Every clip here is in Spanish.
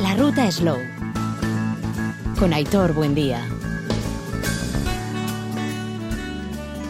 La ruta Slow. Con Aitor Buendía.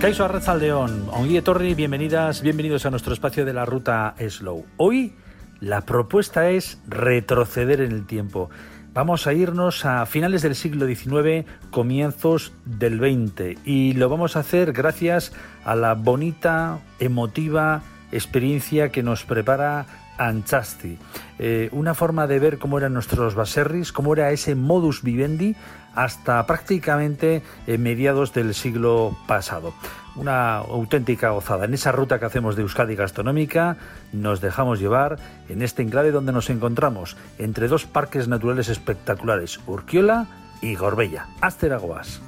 Kaiso Arrezaldeón, Onguille Torri, bienvenidas, bienvenidos a nuestro espacio de la ruta Slow. Hoy la propuesta es retroceder en el tiempo. Vamos a irnos a finales del siglo XIX, comienzos del XX, y lo vamos a hacer gracias a la bonita, emotiva experiencia que nos prepara Anchasti. Eh, una forma de ver cómo eran nuestros baserris, cómo era ese modus vivendi hasta prácticamente eh, mediados del siglo pasado. Una auténtica gozada. En esa ruta que hacemos de Euskadi Gastronómica nos dejamos llevar en este enclave donde nos encontramos, entre dos parques naturales espectaculares, Urquiola y Gorbella. Asteragoas.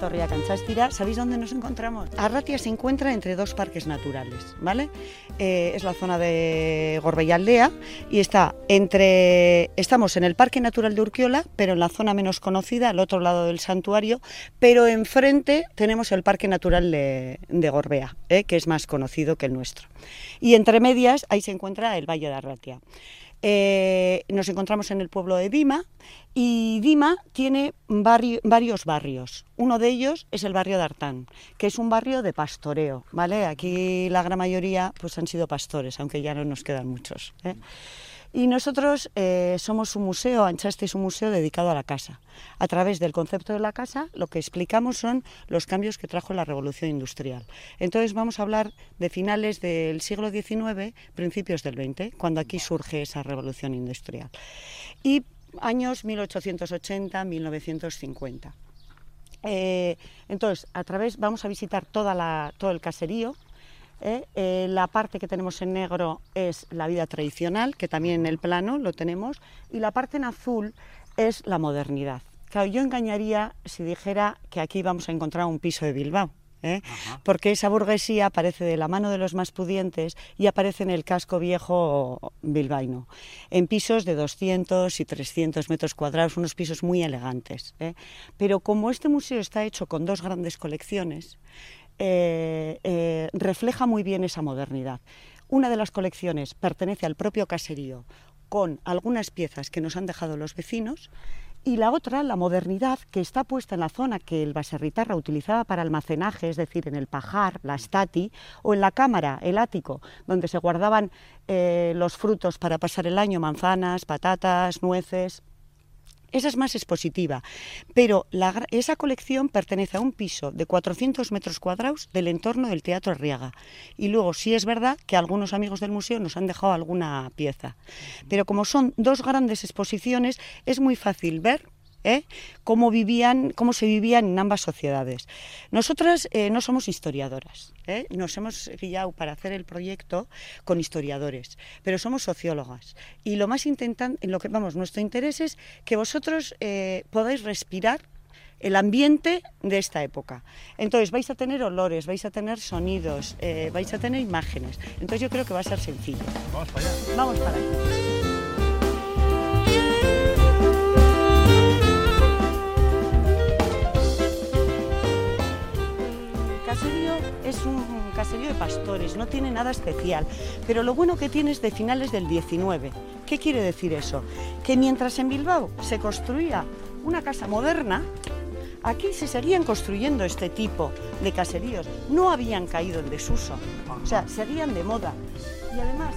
Torrea Canchastira, ¿sabéis dónde nos encontramos? Arratia se encuentra entre dos parques naturales, ¿vale? Eh, es la zona de Gorbella Aldea y está entre. Estamos en el Parque Natural de Urquiola, pero en la zona menos conocida, al otro lado del santuario, pero enfrente tenemos el Parque Natural de, Gorbea, ¿eh? que es más conocido que el nuestro. Y entre medias, ahí se encuentra el Valle de Arratia. Eh, nos encontramos en el pueblo de Dima y Dima tiene varios barrios. Uno de ellos es el barrio de Artán, que es un barrio de pastoreo, ¿vale? Aquí la gran mayoría pues han sido pastores, aunque ya no nos quedan muchos. ¿eh? Y nosotros eh, somos un museo, Anchaste es un museo dedicado a la casa. A través del concepto de la casa, lo que explicamos son los cambios que trajo la revolución industrial. Entonces vamos a hablar de finales del siglo XIX, principios del XX, cuando aquí surge esa revolución industrial. Y años 1880-1950. Eh, entonces, a través vamos a visitar toda todo el caserío, ¿eh? Eh, la parte que tenemos en negro es la vida tradicional, que también en el plano lo tenemos, y la parte en azul es la modernidad. Claro, yo engañaría si dijera que aquí vamos a encontrar un piso de Bilbao. ¿eh? porque esa burguesía aparece de la mano de los más pudientes y aparece en el casco viejo bilbaíno, en pisos de 200 y 300 metros cuadrados, unos pisos muy elegantes. Pero como este museo está hecho con dos grandes colecciones, eh, eh, refleja muy bien esa modernidad. Una de las colecciones pertenece al propio caserío con algunas piezas que nos han dejado los vecinos y la otra, la modernidad, que está puesta en la zona que el baserritarra utilizaba para almacenaje, es decir, en el pajar, la stati, o en la cámara, el ático, donde se guardaban eh, los frutos para pasar el año, manzanas, patatas, nueces. Esa es más expositiva, pero esa colección pertenece a un piso de 400 metros cuadrados del entorno del Teatro Arriaga. Y luego sí es verdad que algunos amigos del museo nos han dejado alguna pieza. Pero como son dos grandes exposiciones, es muy fácil ver ¿eh? cómo vivían, cómo se vivían en ambas sociedades. Nosotras eh, no somos historiadoras, ¿eh? nos hemos guiado para hacer el proyecto con historiadores, pero somos sociólogas. Y lo más intentan, en lo que vamos, nuestro interés es que vosotros podáis respirar el ambiente de esta época. Entonces vais a tener olores, vais a tener sonidos, vais a tener imágenes. Entonces yo creo que va a ser sencillo. Vamos para allá. Vamos para allá. Es un caserío de pastores, no tiene nada especial, pero lo bueno que tiene es de finales del 19. ¿Qué quiere decir eso? Que mientras en Bilbao se construía una casa moderna, aquí se seguían construyendo este tipo de caseríos, no habían caído en desuso, o sea, seguían de moda. Y además,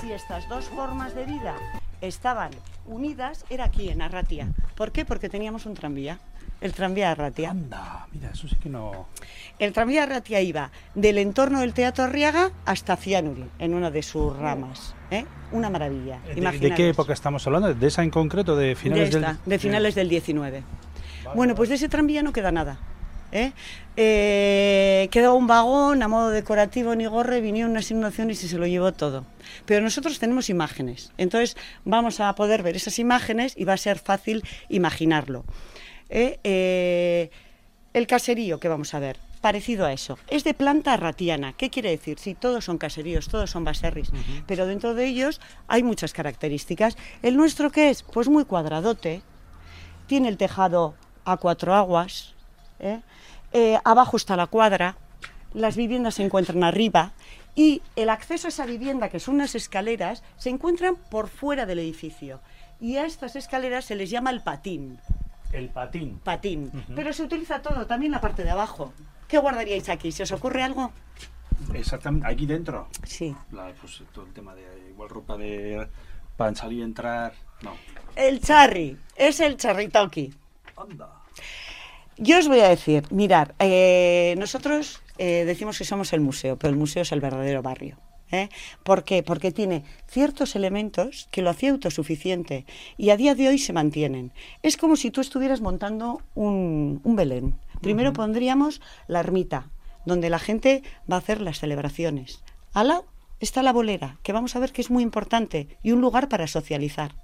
si estas dos formas de vida estaban unidas, era aquí en Arratia. ¿Por qué? Porque teníamos un tranvía el tranvía de Ratia. Anda, mira, eso sí que no... El tranvía de Ratia iba del entorno del Teatro Arriaga hasta Cianuri, en una de sus ramas. ¿eh? Una maravilla. ¿De, qué época estamos hablando? ¿De esa en concreto? ¿De finales de del...? de finales del 19. bueno, pues de ese tranvía no queda nada. ¿eh? Eh, quedó un vagón a modo decorativo en Igorre, vinieron unas inundaciones y se lo llevó todo. Pero nosotros tenemos imágenes, entonces vamos a poder ver esas imágenes y va a ser fácil imaginarlo. ¿Eh? Eh, el caserío que vamos a ver, parecido a eso. Es de planta ratiana. ¿Qué quiere decir? Sí, todos son caseríos, todos son baserris, pero dentro de ellos hay muchas características. ¿El nuestro qué es? Pues muy cuadradote, tiene el tejado a cuatro aguas, ¿eh? abajo está la cuadra, las viviendas se encuentran arriba y el acceso a esa vivienda, que son unas escaleras, se encuentran por fuera del edificio. Y a estas escaleras se les llama el patín. El patín. Patín. Pero se utiliza todo, también la parte de abajo. ¿Qué guardaríais aquí? ¿Se os ocurre algo? Exactamente, aquí dentro. Sí. La, pues todo el tema de igual ropa de para salir y entrar. No. El charri, es el charritoki. Anda. Yo os voy a decir, mirar, eh, nosotros eh, decimos que somos el museo, pero el museo es el verdadero barrio. ¿Eh? ¿Por qué? Porque tiene ciertos elementos que lo hacía autosuficiente y a día de hoy se mantienen. Es como si tú estuvieras montando un, un Belén. Primero pondríamos la ermita, donde la gente va a hacer las celebraciones. Al lado está la bolera, que vamos a ver que es muy importante, y un lugar para socializar.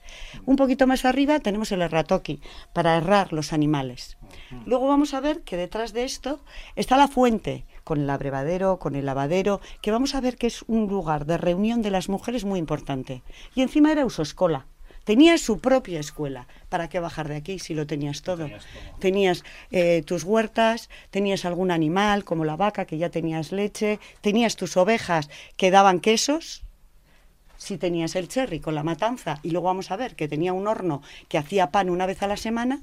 Un poquito más arriba tenemos el erratoki, para errar los animales. Luego vamos a ver que detrás de esto está la fuente, con el abrevadero, con el lavadero, que vamos a ver que es un lugar de reunión de las mujeres muy importante. Y encima era usoescola. Tenía su propia escuela. ¿Para qué bajar de aquí si lo tenías todo? tenías todo. Tenías eh, tus huertas, tenías algún animal como la vaca que ya tenías leche, tenías tus ovejas que daban quesos, si tenías el cherry con la matanza y luego vamos a ver que tenía un horno que hacía pan una vez a la semana,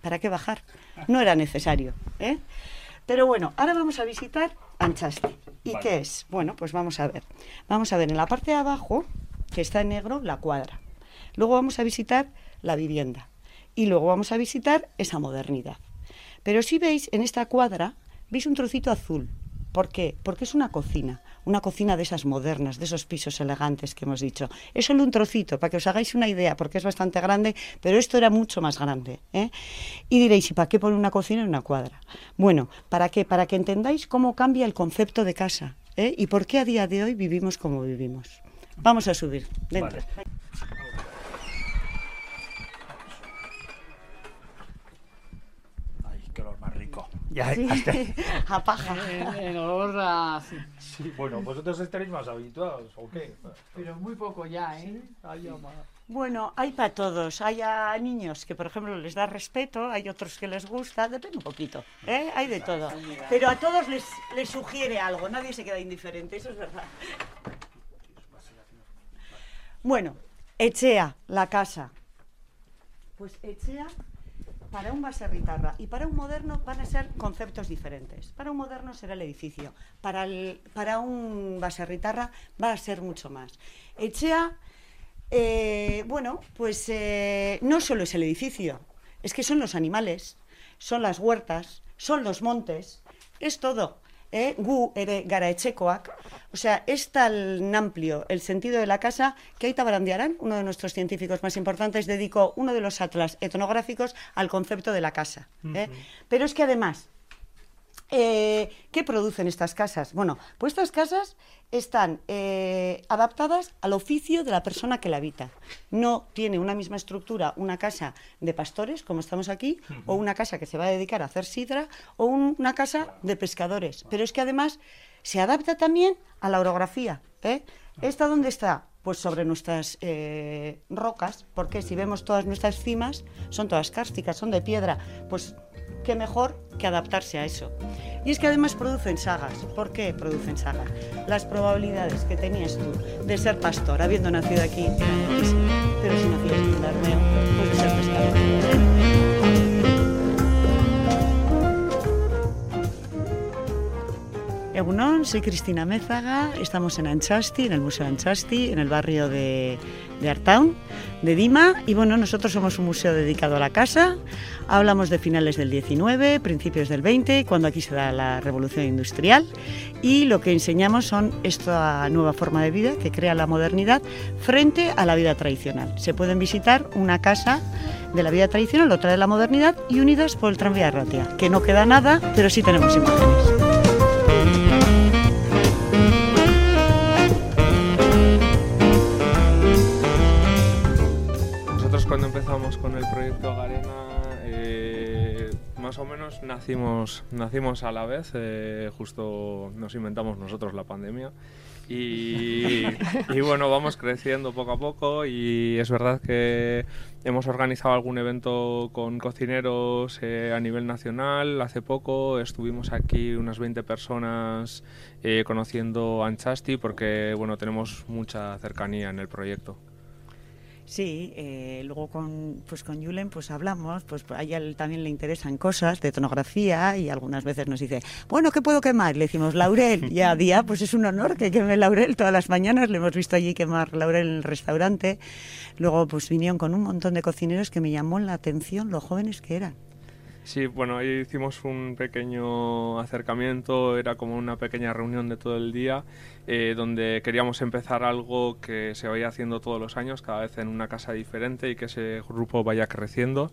¿para qué bajar? No era necesario. ¿eh? Pero bueno, ahora vamos a visitar Anchasti. ¿Y Vale. qué es? Bueno, pues vamos a ver. Vamos a ver en la parte de abajo, que está en negro, la cuadra. Luego vamos a visitar la vivienda. Y luego vamos a visitar esa modernidad. Pero si veis en esta cuadra, veis un trocito azul. ¿Por qué? Porque es una cocina, una cocina de esas modernas, de esos pisos elegantes que hemos dicho. Es solo un trocito, para que os hagáis una idea, porque es bastante grande, pero esto era mucho más grande. ¿eh? Y diréis, ¿y para qué poner una cocina en una cuadra? Bueno, ¿para qué? Para que entendáis cómo cambia el concepto de casa ¿eh? y por qué a día de hoy vivimos como vivimos. Vamos a subir. Dentro. Ya, Sí, hasta- a paja. En olor a... sí. Sí, bueno, vosotros estaréis más habituados, ¿o qué? Pero muy poco ya, ¿eh? Ay, ama. Bueno, hay para todos. Hay a niños que, por ejemplo, les da respeto, hay otros que les gusta, depende un poquito. ¿eh? Hay de todo. Pero a todos les, les sugiere algo, nadie se queda indiferente, eso es verdad. Bueno, Echea, la casa. Pues Echea, para un baserritarra y para un moderno van a ser conceptos diferentes. Para un moderno será el edificio, para, el- para un baserritarra va a ser mucho más. Echea, eh, bueno, pues eh, no solo es el edificio, es que son los animales, son las huertas, son los montes, es todo. ¿Eh? Gu ere gara etxekoak. O sea, es tan amplio el sentido de la casa que Aita Barandiarán, uno de nuestros científicos más importantes, dedicó uno de los atlas etnográficos al concepto de la casa. ¿eh? Pero es que además, eh, ¿Qué producen estas casas? Bueno, pues estas casas están eh, adaptadas al oficio de la persona que la habita. No tiene una misma estructura una casa de pastores, como estamos aquí, o una casa que se va a dedicar a hacer sidra, o un- una casa de pescadores. Pero es que además se adapta también a la orografía. ¿eh? ¿Esta dónde está? Pues sobre nuestras rocas, porque si vemos todas nuestras cimas, son todas cársticas, son de piedra. Pues qué mejor que adaptarse a eso. Y es que además producen sagas. ¿Por qué producen sagas? Las probabilidades que tenías tú de ser pastor habiendo nacido aquí eran Egunon, soy Cristina Mézaga, estamos en Anchasti, en el Museo Anchasti, en el barrio de, de Artaun, de Dima, y bueno, nosotros somos un museo dedicado a la casa, hablamos de finales del 19, principios del 20, cuando aquí se da la revolución industrial, y lo que enseñamos son esta nueva forma de vida que crea la modernidad frente a la vida tradicional. Se pueden visitar una casa de la vida tradicional, otra de la modernidad, y unidas por el tranvía de Ratia, que no queda nada, pero sí tenemos imágenes. Empezamos con el proyecto Garena, eh, más o menos nacimos, nacimos a la vez, eh, justo nos inventamos nosotros la pandemia Y, y, bueno, vamos creciendo poco a poco y es verdad que hemos organizado algún evento con cocineros eh, a nivel nacional. Hace poco estuvimos aquí unas 20 personas eh, conociendo Anchasti porque bueno, tenemos mucha cercanía en el proyecto. Sí, eh, luego con, pues con Julen pues hablamos, pues a ella también le interesan cosas de etnografía y algunas veces nos dice, bueno, ¿qué puedo quemar? Le decimos laurel y a día pues es un honor que queme laurel todas las mañanas, le hemos visto allí quemar laurel en el restaurante. Luego pues vinieron con un montón de cocineros que me llamó la atención lo jóvenes que eran. Sí, bueno, ahí hicimos un pequeño acercamiento, era como una pequeña reunión de todo el día, eh, donde queríamos empezar algo que se vaya haciendo todos los años, cada vez en una casa diferente y que ese grupo vaya creciendo.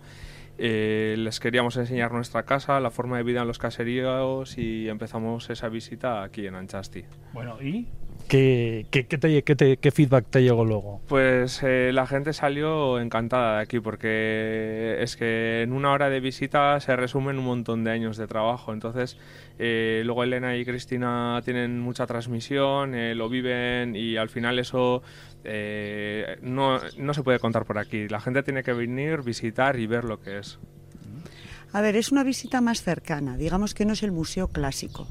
Eh, les queríamos enseñar nuestra casa, la forma de vida en los caseríos y empezamos esa visita aquí en Anchasti. Bueno, ¿y ¿Qué, qué, feedback te llegó luego? Pues eh, la gente salió encantada de aquí porque es que en una hora de visita se resumen un montón de años de trabajo. Entonces, eh, luego Elena y Cristina tienen mucha transmisión, eh, lo viven y al final eso no, no se puede contar por aquí. La gente tiene que venir, visitar y ver lo que es. A ver, es una visita más cercana, digamos que no es el museo clásico.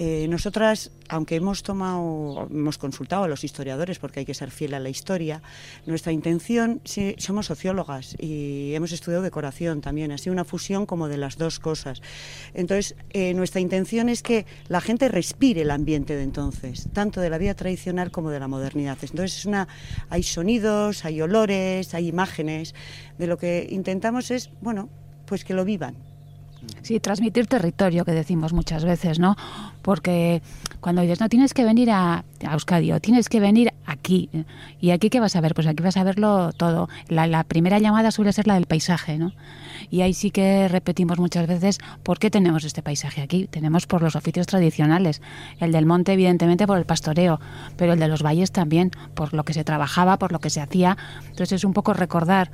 Eh, nosotras, aunque hemos tomado, hemos consultado a los historiadores porque hay que ser fiel a la historia, nuestra intención, sí, somos sociólogas y hemos estudiado decoración también, ha sido una fusión como de las dos cosas. Entonces, eh, nuestra intención es que la gente respire el ambiente de entonces, tanto de la vida tradicional como de la modernidad. Entonces, es una, hay sonidos, hay olores, hay imágenes. De lo que intentamos es, bueno, pues que lo vivan Sí, transmitir territorio, que decimos muchas veces, ¿no? Porque cuando dices, no, tienes que venir a, Euskadi o tienes que venir aquí. ¿Y aquí qué vas a ver? Pues aquí vas a verlo todo. La, primera llamada suele ser la del paisaje, ¿no? Y ahí sí que repetimos muchas veces por qué tenemos este paisaje aquí. Tenemos por los oficios tradicionales. El del monte, evidentemente, por el pastoreo, pero el de los valles también, por lo que se trabajaba, por lo que se hacía. Entonces es un poco recordar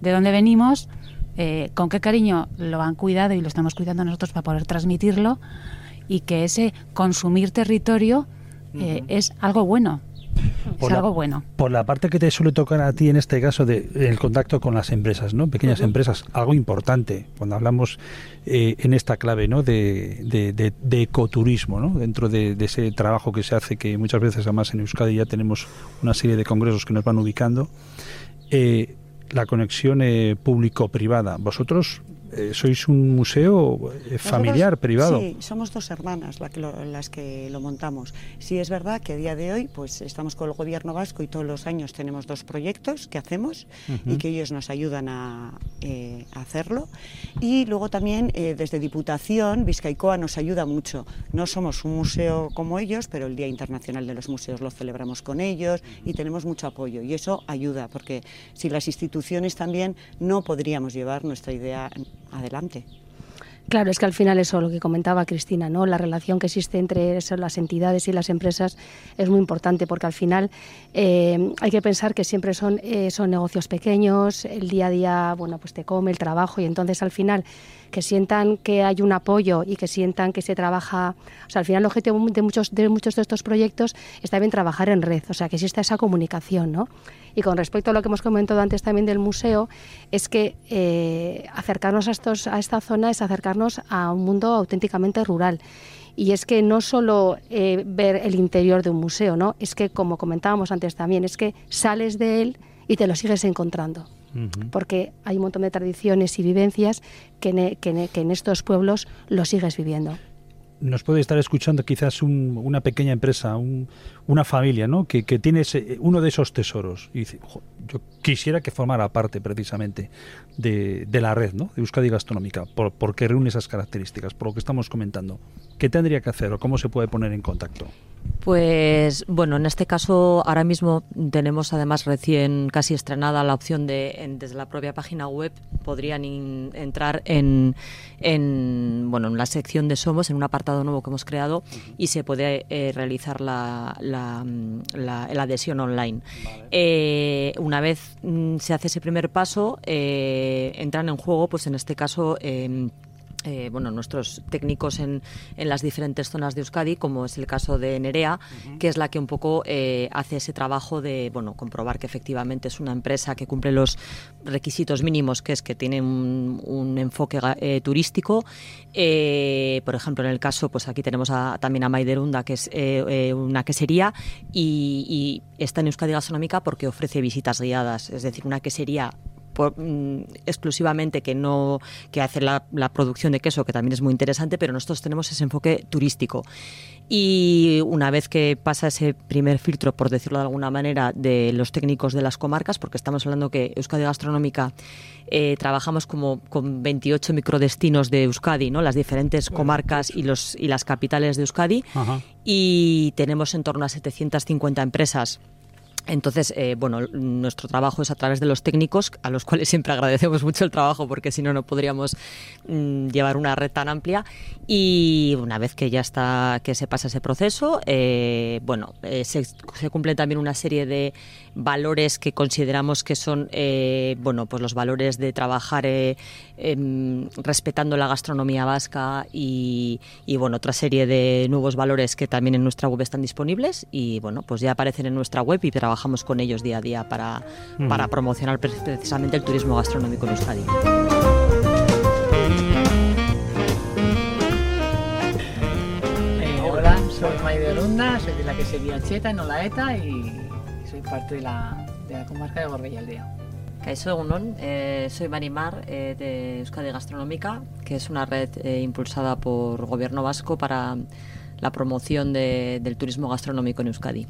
de dónde venimos eh, con qué cariño lo han cuidado y lo estamos cuidando nosotros para poder transmitirlo y que ese consumir territorio eh, es algo bueno. es algo bueno. Por la parte que te suele tocar a ti en este caso de el contacto con las empresas, ¿no? Pequeñas empresas, algo importante cuando hablamos eh, en esta clave, ¿no? De, de, ecoturismo, ¿no? Dentro de, ese trabajo que se hace, que muchas veces además en Euskadi ya tenemos una serie de congresos que nos van ubicando. Eh, la conexión eh, público-privada. Vosotros eh, sois un museo eh, familiar, privado. Sí, somos dos hermanas las que lo montamos. Sí es verdad que a día de hoy pues estamos con el gobierno vasco y todos los años tenemos dos proyectos que hacemos y que ellos nos ayudan a, hacerlo. Y luego también desde Diputación, Vizcaicoa nos ayuda mucho. No somos un museo como ellos, pero el Día Internacional de los Museos lo celebramos con ellos y tenemos mucho apoyo. Y eso ayuda, porque si las instituciones también no podríamos llevar nuestra idea adelante. Claro, es que al final eso, lo que comentaba Cristina, ¿no? La relación que existe entre las entidades y las empresas es muy importante porque al final eh, hay que pensar que siempre son, eh, son negocios pequeños, el día a día, bueno, pues te come el trabajo y entonces al final que sientan que hay un apoyo y que sientan que se trabaja, o sea, al final el objetivo de muchos de muchos de estos proyectos está bien trabajar en red, o sea, que exista esa comunicación, ¿no? Y con respecto a lo que hemos comentado antes también del museo, es que eh, acercarnos a, estos, a esta zona es acercarnos a un mundo auténticamente rural. Y es que no solo eh, ver el interior de un museo, ¿no? es que, como comentábamos antes también, es que sales de él y te lo sigues encontrando. Porque hay un montón de tradiciones y vivencias que que en estos pueblos lo sigues viviendo nos puede estar escuchando quizás una pequeña empresa, una familia, ¿no? Que, tiene uno de esos tesoros y dice, yo quisiera que formara parte precisamente de, la red, ¿no? De Euskadi Gastronómica, por, porque reúne esas características, por lo que estamos comentando. ¿Qué tendría que hacer o cómo se puede poner en contacto? Pues bueno, en este caso ahora mismo tenemos además recién casi estrenada la opción de desde la propia página web podrían entrar en, en, bueno en la sección de Somos en un apartado nuevo que hemos creado y se puede eh, realizar la, la, adhesión online. Eh, una vez mm, se hace ese primer paso eh, entran en juego pues en este caso em, eh, bueno, nuestros técnicos en, en, las diferentes zonas de Euskadi, como es el caso de Nerea, que es la que un poco eh, hace ese trabajo de bueno, comprobar que efectivamente es una empresa que cumple los requisitos mínimos, que es que tiene un, un enfoque eh, turístico. por ejemplo, en el caso, pues aquí tenemos a, también a Maiderunda, que es una quesería, y, y está en Euskadi Gastronómica porque ofrece visitas guiadas, es decir, una quesería Mm, exclusivamente que no que hace la, producción de queso, que también es muy interesante, pero nosotros tenemos ese enfoque turístico. Y una vez que pasa ese primer filtro, por decirlo de alguna manera, de los técnicos de las comarcas, porque estamos hablando que Euskadi Gastronómica eh, trabajamos como con 28 microdestinos de Euskadi, ¿no? las diferentes comarcas y, los, y las capitales de Euskadi, y tenemos en torno a 750 empresas entonces, eh, bueno, nuestro trabajo es a través de los técnicos, a los cuales siempre agradecemos mucho el trabajo, porque si no, no podríamos mm, llevar una red tan amplia. Y una vez que ya está, que se pasa ese proceso, eh, bueno, eh, se, se, cumplen también una serie de valores que consideramos que son, bueno, pues los valores de trabajar em, respetando la gastronomía vasca y, y, bueno, otra serie de nuevos valores que también en nuestra web están disponibles y, bueno, pues ya aparecen en nuestra web y trabajamos con ellos día a día para, para promocionar precisamente el turismo gastronómico en Euskadi. Eh, hola, soy Maider Lunda, soy de la que sería Cheta en Olaeta y soy parte de la, de la comarca de Gorbella Aldea. Soy Unón, eh, soy Marimar eh, de Euskadi Gastronómica, que es una red eh, impulsada por Gobierno Vasco para la promoción de, del turismo gastronómico en Euskadi.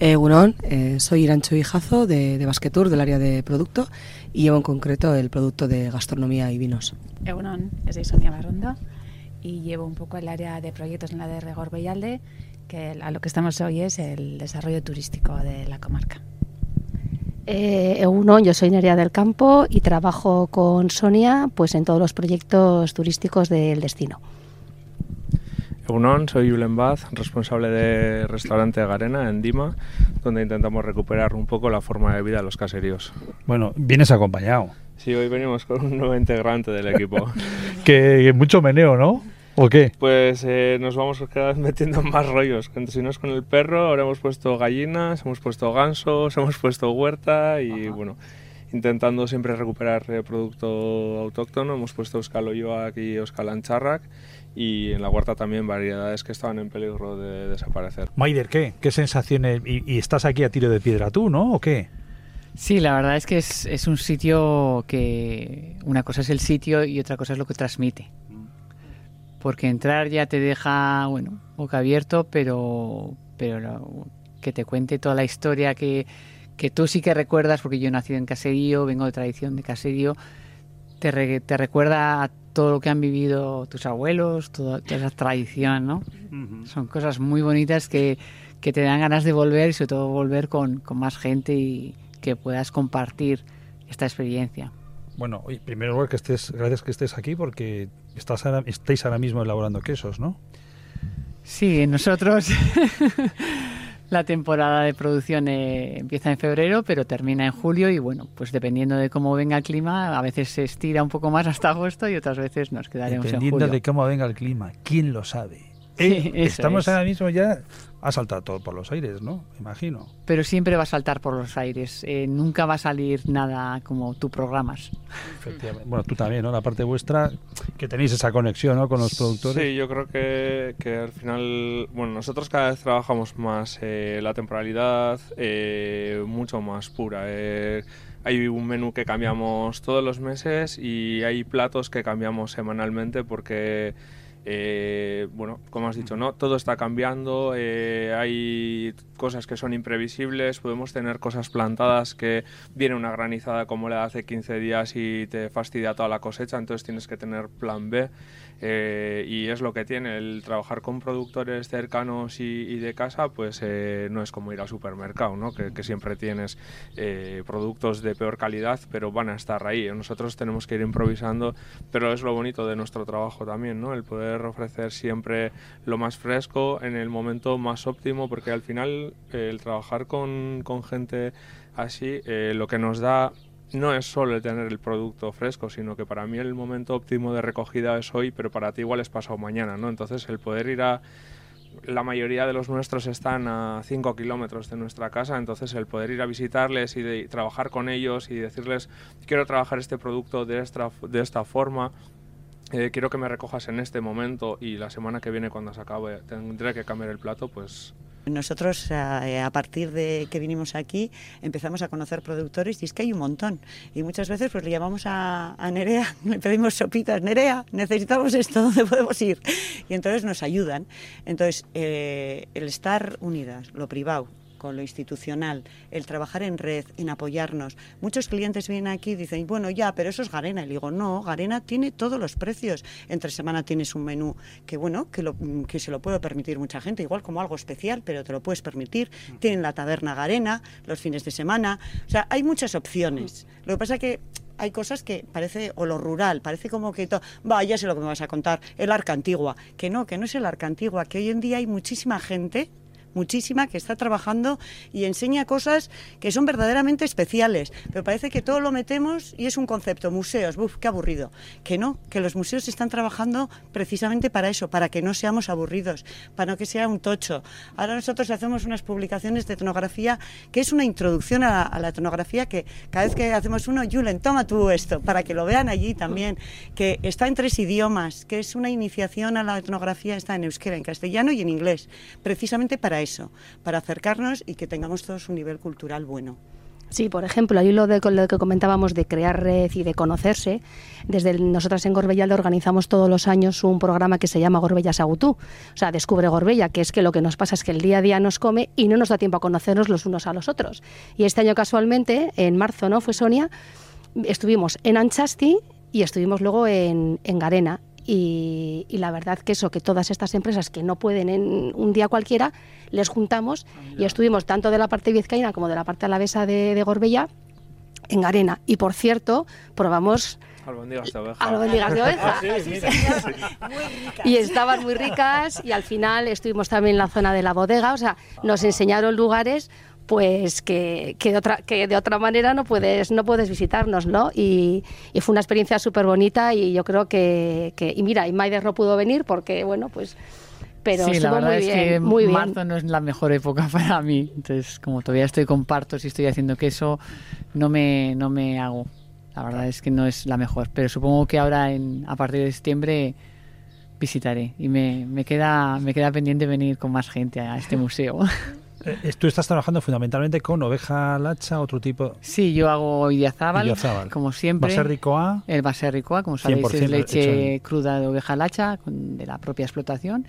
Eh, eh, soy Irancho Hijazo de, de Basquetour, del área de producto, y llevo en concreto el producto de gastronomía y vinos. Egunon, soy Sonia Barrondo y llevo un poco el área de proyectos en la de Regor Bellalde, que a lo que estamos hoy es el desarrollo turístico de la comarca. Eh, yo soy Nerea del Campo y trabajo con Sonia pues en todos los proyectos turísticos del destino. Unón, soy Julen Baz, responsable de restaurante Garena en Dima, donde intentamos recuperar un poco la forma de vida de los caseríos. Bueno, vienes acompañado. Sí, hoy venimos con un nuevo integrante del equipo. que mucho meneo, ¿no? ¿O qué? Pues eh, nos vamos cada vez metiendo más rollos. Si no es con el perro, ahora hemos puesto gallinas, hemos puesto gansos, hemos puesto huerta y bueno, intentando siempre recuperar eh, producto autóctono. Hemos puesto Euskal Oyoak y Euskal Ancharrak y en la huerta también variedades que estaban en peligro de desaparecer. Maider, ¿qué? ¿Qué sensaciones? Y, estás aquí a tiro de piedra tú, ¿no? ¿O qué? Sí, la verdad es que es, es, un sitio que una cosa es el sitio y otra cosa es lo que transmite. Porque entrar ya te deja, bueno, boca abierto, pero, pero que te cuente toda la historia que, que tú sí que recuerdas, porque yo he nacido en caserío, vengo de tradición de caserío, te, te recuerda a todo lo que han vivido tus abuelos, toda, esa tradición, ¿no? Son cosas muy bonitas que, que, te dan ganas de volver y sobre todo volver con, con, más gente y que puedas compartir esta experiencia. Bueno, primero lugar que estés, gracias que estés aquí porque estás estáis ahora mismo elaborando quesos, ¿no? Sí, nosotros La temporada de producción eh, empieza en febrero, pero termina en julio y bueno, pues dependiendo de cómo venga el clima, a veces se estira un poco más hasta agosto y otras veces nos quedaremos en julio. Dependiendo de cómo venga el clima, ¿quién lo sabe? Eh, estamos ahora mismo ya ha saltado todo por los aires, ¿no? Imagino. Pero siempre va a saltar por los aires. Eh, nunca va a salir nada como tú programas. Efectivamente. Bueno, tú también, ¿no? La parte vuestra, que tenéis esa conexión, ¿no? Con los productores. Sí, yo creo que, que al final, bueno, nosotros cada vez trabajamos más eh, la temporalidad eh, mucho más pura. hay un menú que cambiamos todos los meses y hay platos que cambiamos semanalmente porque eh, bueno, como has dicho, ¿no? Todo está cambiando, eh, hay cosas que son imprevisibles, podemos tener cosas plantadas que viene una granizada como la de hace 15 días y te fastidia toda la cosecha, entonces tienes que tener plan B. Eh, y es lo que tiene el trabajar con productores cercanos y, de casa pues eh, no es como ir al supermercado ¿no? que, siempre tienes eh, productos de peor calidad pero van a estar ahí nosotros tenemos que ir improvisando pero es lo bonito de nuestro trabajo también ¿no? el poder ofrecer siempre lo más fresco en el momento más óptimo porque al final el trabajar con, con gente así lo que nos da no es solo el tener el producto fresco, sino que para mí el momento óptimo de recogida es hoy, pero para ti igual es pasado mañana, ¿no? Entonces el poder ir a... La mayoría de los nuestros están a 5 kilómetros de nuestra casa, entonces el poder ir a visitarles y trabajar con ellos y decirles quiero trabajar este producto de esta, de esta forma, eh, quiero que me recojas en este momento y la semana que viene cuando se acabe tendré que cambiar el plato, pues nosotros, eh, a partir de que vinimos aquí, empezamos a conocer productores y es que hay un montón. Y muchas veces pues le llamamos a, Nerea, le pedimos sopitas, Nerea, necesitamos esto, ¿dónde podemos ir? Y entonces nos ayudan. Entonces, eh, el estar unidas, lo privado, con lo institucional, el trabajar en red, en apoyarnos. Muchos clientes vienen aquí y dicen, bueno, ya, pero eso es Garena. Y le digo, no, Garena tiene todos los precios. Entre semana tienes un menú que, bueno, que, lo, que se lo puede permitir mucha gente, igual como algo especial, pero te lo puedes permitir. Tienen la taberna Garena los fines de semana. O sea, hay muchas opciones. Lo que pasa es que hay cosas que parece, o lo rural, parece como que, va, ya sé lo que me vas a contar, el arca antigua, que no, que no es el arca antigua, que hoy en día hay muchísima gente muchísima, que está trabajando y enseña cosas que son verdaderamente especiales. Pero parece que todo lo metemos y es un concepto, museos, ¡buf, qué aburrido! Que no, que los museos están trabajando precisamente para eso, para que no seamos aburridos, para no que sea un tocho. Ahora nosotros hacemos unas publicaciones de etnografía que es una introducción a, la etnografía que cada vez que hacemos uno, Julen, toma tú esto, para que lo vean allí también, que está en tres idiomas, que es una iniciación a la etnografía, está en euskera, en castellano y en inglés, precisamente para eso, para acercarnos y que tengamos todos un nivel cultural bueno. Sí, por ejemplo, ahí lo, de, lo que comentábamos de crear red y de conocerse, desde nosotras en Gorbella organizamos todos los años un programa que se llama Gorbella Sagutú, o sea, Descubre Gorbella, que es que lo que nos pasa es que el día a día nos come y no nos da tiempo a conocernos los unos a los otros. Y este año casualmente, en marzo, ¿no? Fue Sonia, estuvimos en Anchasti y estuvimos luego en, en Garena y, la verdad que eso, que todas estas empresas que no pueden en un día cualquiera, les juntamos y estuvimos tanto de la parte vizcaína como de la parte alavesa de, de Gorbella en Arena. Y por cierto, probamos Albóndigas de oveja. Albóndigas de oveja. y estaban muy ricas y al final estuvimos también en la zona de la bodega, o sea, nos enseñaron lugares pues que, que, de otra, que de otra manera no puedes, no puedes visitarnos, ¿no? Y, fue una experiencia súper bonita y yo creo que, que, y mira, y Maider no pudo venir porque, bueno, pues pero sí, la verdad muy es que muy marzo no es la mejor época para mí. Entonces, como todavía estoy con partos y estoy haciendo queso, no me, no me hago. La verdad es que no es la mejor. Pero supongo que ahora, en, a partir de septiembre, visitaré. Y me, me, queda, me queda pendiente venir con más gente a este museo. Eh, tú estás trabajando fundamentalmente con oveja lacha, otro tipo. Sí, yo hago idiazábal, como siempre. A. El A, como sabéis, es leche cruda de oveja lacha de la propia explotación.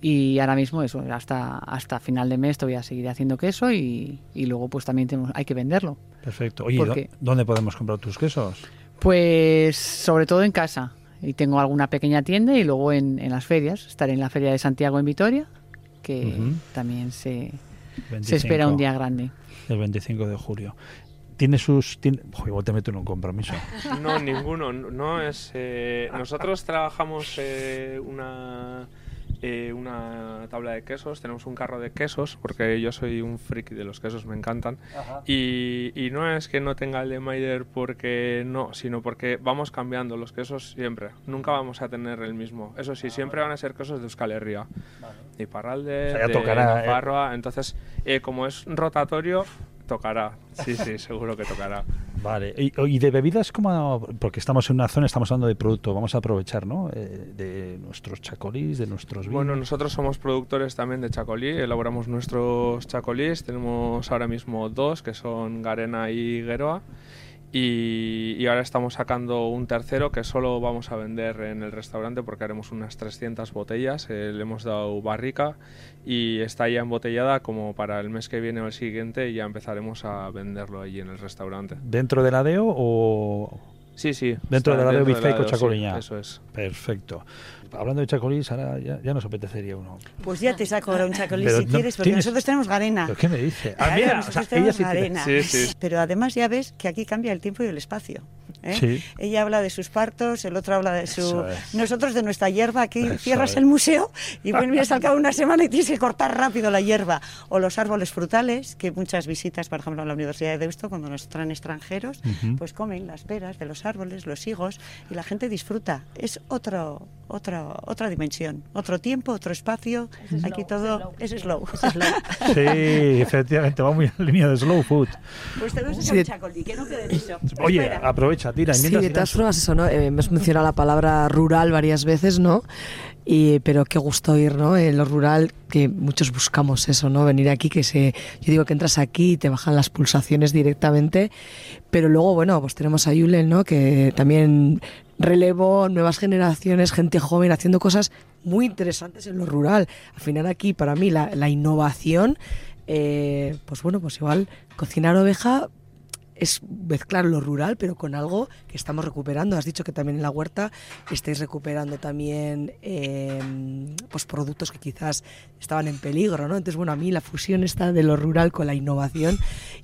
Y ahora mismo eso, hasta, hasta final de mes todavía seguiré haciendo queso y, luego pues también tenemos, hay que venderlo. Perfecto. Oye, ¿dónde podemos comprar tus quesos? Pues sobre todo en casa. Y tengo alguna pequeña tienda y luego en, las ferias. Estaré en la Feria de Santiago en Vitoria, que también se, se espera un día grande. El 25 de julio. ¿Tiene sus.? Tiene... igual te meto en un compromiso. No, ninguno. No es. Eh, nosotros trabajamos eh, una eh, una tabla de quesos, tenemos un carro de quesos, porque yo soy un freak de los quesos, me encantan. Y, y, no es que no tenga el de Maider porque no, sino porque vamos cambiando los quesos siempre. Nunca vamos a tener el mismo. Eso sí, siempre van a ser quesos de Euskal Herria. Y Parralde, de tocará, ¿eh? Entonces, eh, como es rotatorio, tocará. Sí, sí, seguro que tocará. Vale. ¿Y, de bebidas como Porque estamos en una zona, estamos hablando de producto, vamos a aprovechar, ¿no? Eh, de nuestros chacolís, de nuestros vinos. Bueno, nosotros somos productores también de chacolí, elaboramos nuestros chacolís, tenemos ahora mismo dos, que son Garena y Gueroa. Y, ahora estamos sacando un tercero que solo vamos a vender en el restaurante porque haremos unas 300 botellas. Eh, le hemos dado barrica y está ya embotellada como para el mes que viene o el siguiente ya empezaremos a venderlo allí en el restaurante. ¿Dentro del ADEO o...? Sí, sí. Dentro del ADEO Bizcaico Chacoliña. eso es. Perfecto. Hablando de chacolís, ahora ya, nos apetecería uno. Pues ya te saco ahora un chacolís si quieres, porque nosotros tenemos garena. ¿Pero qué me dice? Ah, mira, nosotros tenemos garena. Pero además ya ves que aquí cambia el tiempo y el espacio. ¿eh? Ella habla de sus partos, el otro habla de su... es. Nosotros de nuestra hierba, aquí Eso cierras es. el museo y vienes al cabo de una semana y tienes que cortar rápido la hierba. O los árboles frutales, que muchas visitas, por ejemplo, a la Universidad de Deusto, cuando nos traen extranjeros, pues comen las peras de los árboles, los higos, y la gente disfruta. Es otro, otro, otra dimensión, otro tiempo, otro espacio. Aquí todo es slow. Sí, efectivamente, va muy en línea de slow food. Pues te ves Sí. chacolí, que no quede eso. Oye, Espera. aprovecha, tira. Sí, de todas formas, eso, ¿no? Eh, hemos mencionado la palabra rural varias veces, ¿no? Y, pero qué gusto oír, ¿no? En lo rural, que muchos buscamos eso, ¿no? Venir aquí, que se. Yo digo que entras aquí y te bajan las pulsaciones directamente. Pero luego, bueno, pues tenemos a Yulen, ¿no? Que también relevo, nuevas generaciones, gente joven haciendo cosas muy interesantes en lo rural. Al final, aquí, para mí, la, la innovación. eh, pues bueno, pues igual cocinar oveja es mezclar lo rural, pero con algo que estamos recuperando. Has dicho que también en la huerta estáis recuperando también eh, pues productos que quizás estaban en peligro, ¿no? Entonces, bueno, a mí la fusión está de lo rural con la innovación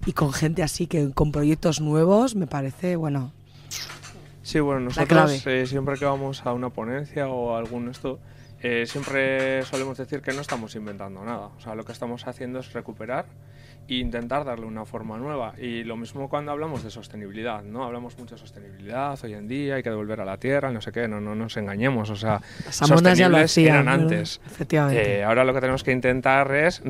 y con gente así que con proyectos nuevos me parece, bueno, Sí, bueno, nosotros eh, siempre que vamos a una ponencia o a algún esto, eh, siempre solemos decir que no estamos inventando nada. O sea, lo que estamos haciendo es recuperar e intentar darle una forma nueva. Y lo mismo cuando hablamos de sostenibilidad, ¿no? Hablamos mucho de sostenibilidad hoy en día, hay que devolver a la tierra, no sé qué, no, no nos engañemos. O sea, Las amonas ya lo sostenibles hacían, eran antes. Efectivamente. Eh, ahora lo que tenemos que intentar es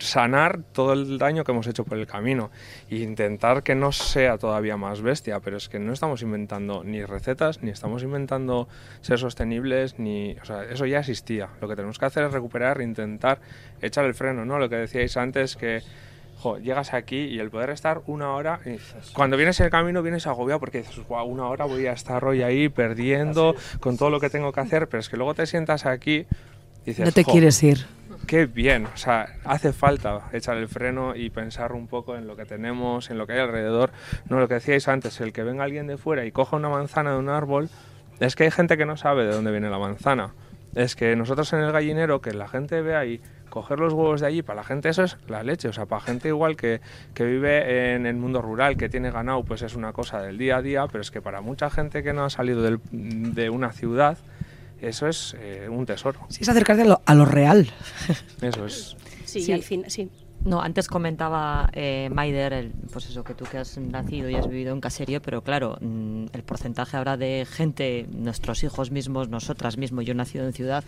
sanar todo el daño que hemos hecho por el camino e intentar que no sea todavía más bestia, pero es que no estamos inventando ni recetas, ni estamos inventando ser sostenibles, ni, o sea, eso ya existía. Lo que tenemos que hacer es recuperar, intentar echar el freno, ¿no? Lo que decíais antes que jo, llegas aquí y el poder estar una hora, y cuando vienes en el camino vienes agobiado porque dices, "Guau, una hora voy a estar hoy ahí perdiendo con todo lo que tengo que hacer, pero es que luego te sientas aquí y dices, no te "Jo, quieres ir. Qué bien, o sea, hace falta echar el freno y pensar un poco en lo que tenemos, en lo que hay alrededor. No lo que decíais antes, el que venga alguien de fuera y coja una manzana de un árbol, es que hay gente que no sabe de dónde viene la manzana. Es que nosotros en el gallinero, que la gente ve ahí, coger los huevos de allí, para la gente eso es la leche. O sea, para gente igual que, que vive en el mundo rural, que tiene ganado, pues es una cosa del día a día, pero es que para mucha gente que no ha salido del- de una ciudad, eso es eh, un tesoro. Sí, es acercarte a lo, a lo real. Eso es. Sí, Sí. al fin, sí. No, antes comentaba eh, Maider, el, pues eso, que tú que has nacido y has vivido en caserío, pero claro, mm, el porcentaje ahora de gente, nuestros hijos mismos, nosotras mismos, yo he nacido en ciudad,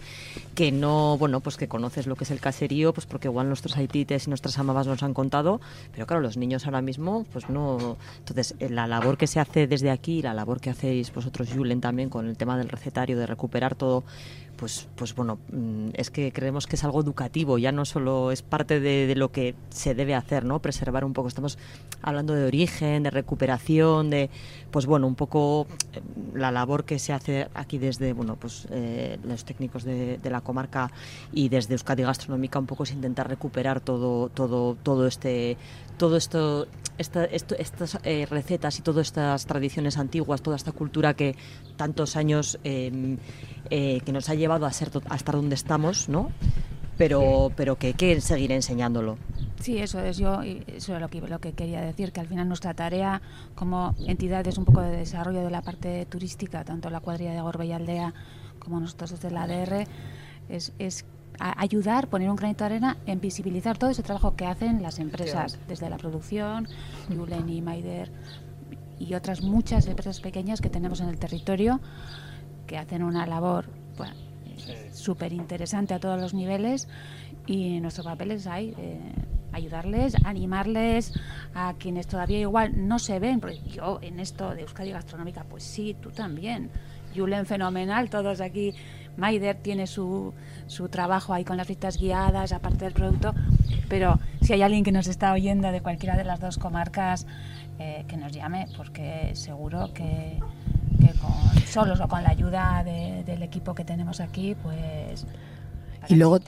que no, bueno, pues que conoces lo que es el caserío, pues porque igual nuestros haitites y nuestras amamas nos han contado, pero claro, los niños ahora mismo, pues no. Entonces, eh, la labor que se hace desde aquí, la labor que hacéis vosotros, Julen, también con el tema del recetario, de recuperar todo, pues, pues bueno, mm, es que creemos que es algo educativo, ya no solo es parte de, lo que se debe hacer, ¿no? Preservar un poco. Estamos hablando de origen, de recuperación, de, pues bueno, un poco eh, la labor que se hace aquí desde, bueno, pues eh, los técnicos de, la comarca y desde Euskadi Gastronómica un poco es intentar recuperar todo, todo, todo este, todo esto, esta, esto- estas eh, recetas y todas estas tradiciones antiguas, toda esta cultura que tantos años eh, eh, que nos ha llevado a ser to- a estar donde estamos, ¿no? Pero, pero que hay que seguir enseñándolo. Sí, eso es yo, eso es lo que, lo que quería decir, que al final nuestra tarea como entidades un poco de desarrollo de la parte turística, tanto la cuadrilla de Gorbe y Aldea como nosotros desde la ADR, es, es a- ayudar, poner un granito de arena en visibilizar todo ese trabajo que hacen las empresas, desde la producción, Yulen y Maider y otras muchas empresas pequeñas que tenemos en el territorio que hacen una labor súper interesante a todos los niveles y nuestro papel es ahí, eh, ayudarles, animarles a quienes todavía igual no se ven, porque yo en esto de Euskadi Gastronómica, pues sí, tú también. Julen fenomenal, todos aquí. Maider tiene su, su trabajo ahí con las citas guiadas, aparte del producto, pero si hay alguien que nos está oyendo de cualquiera de las dos comarcas, eh, que nos llame, porque seguro que, que con, solos o con la ayuda de- del equipo que tenemos aquí, pues... Y luego,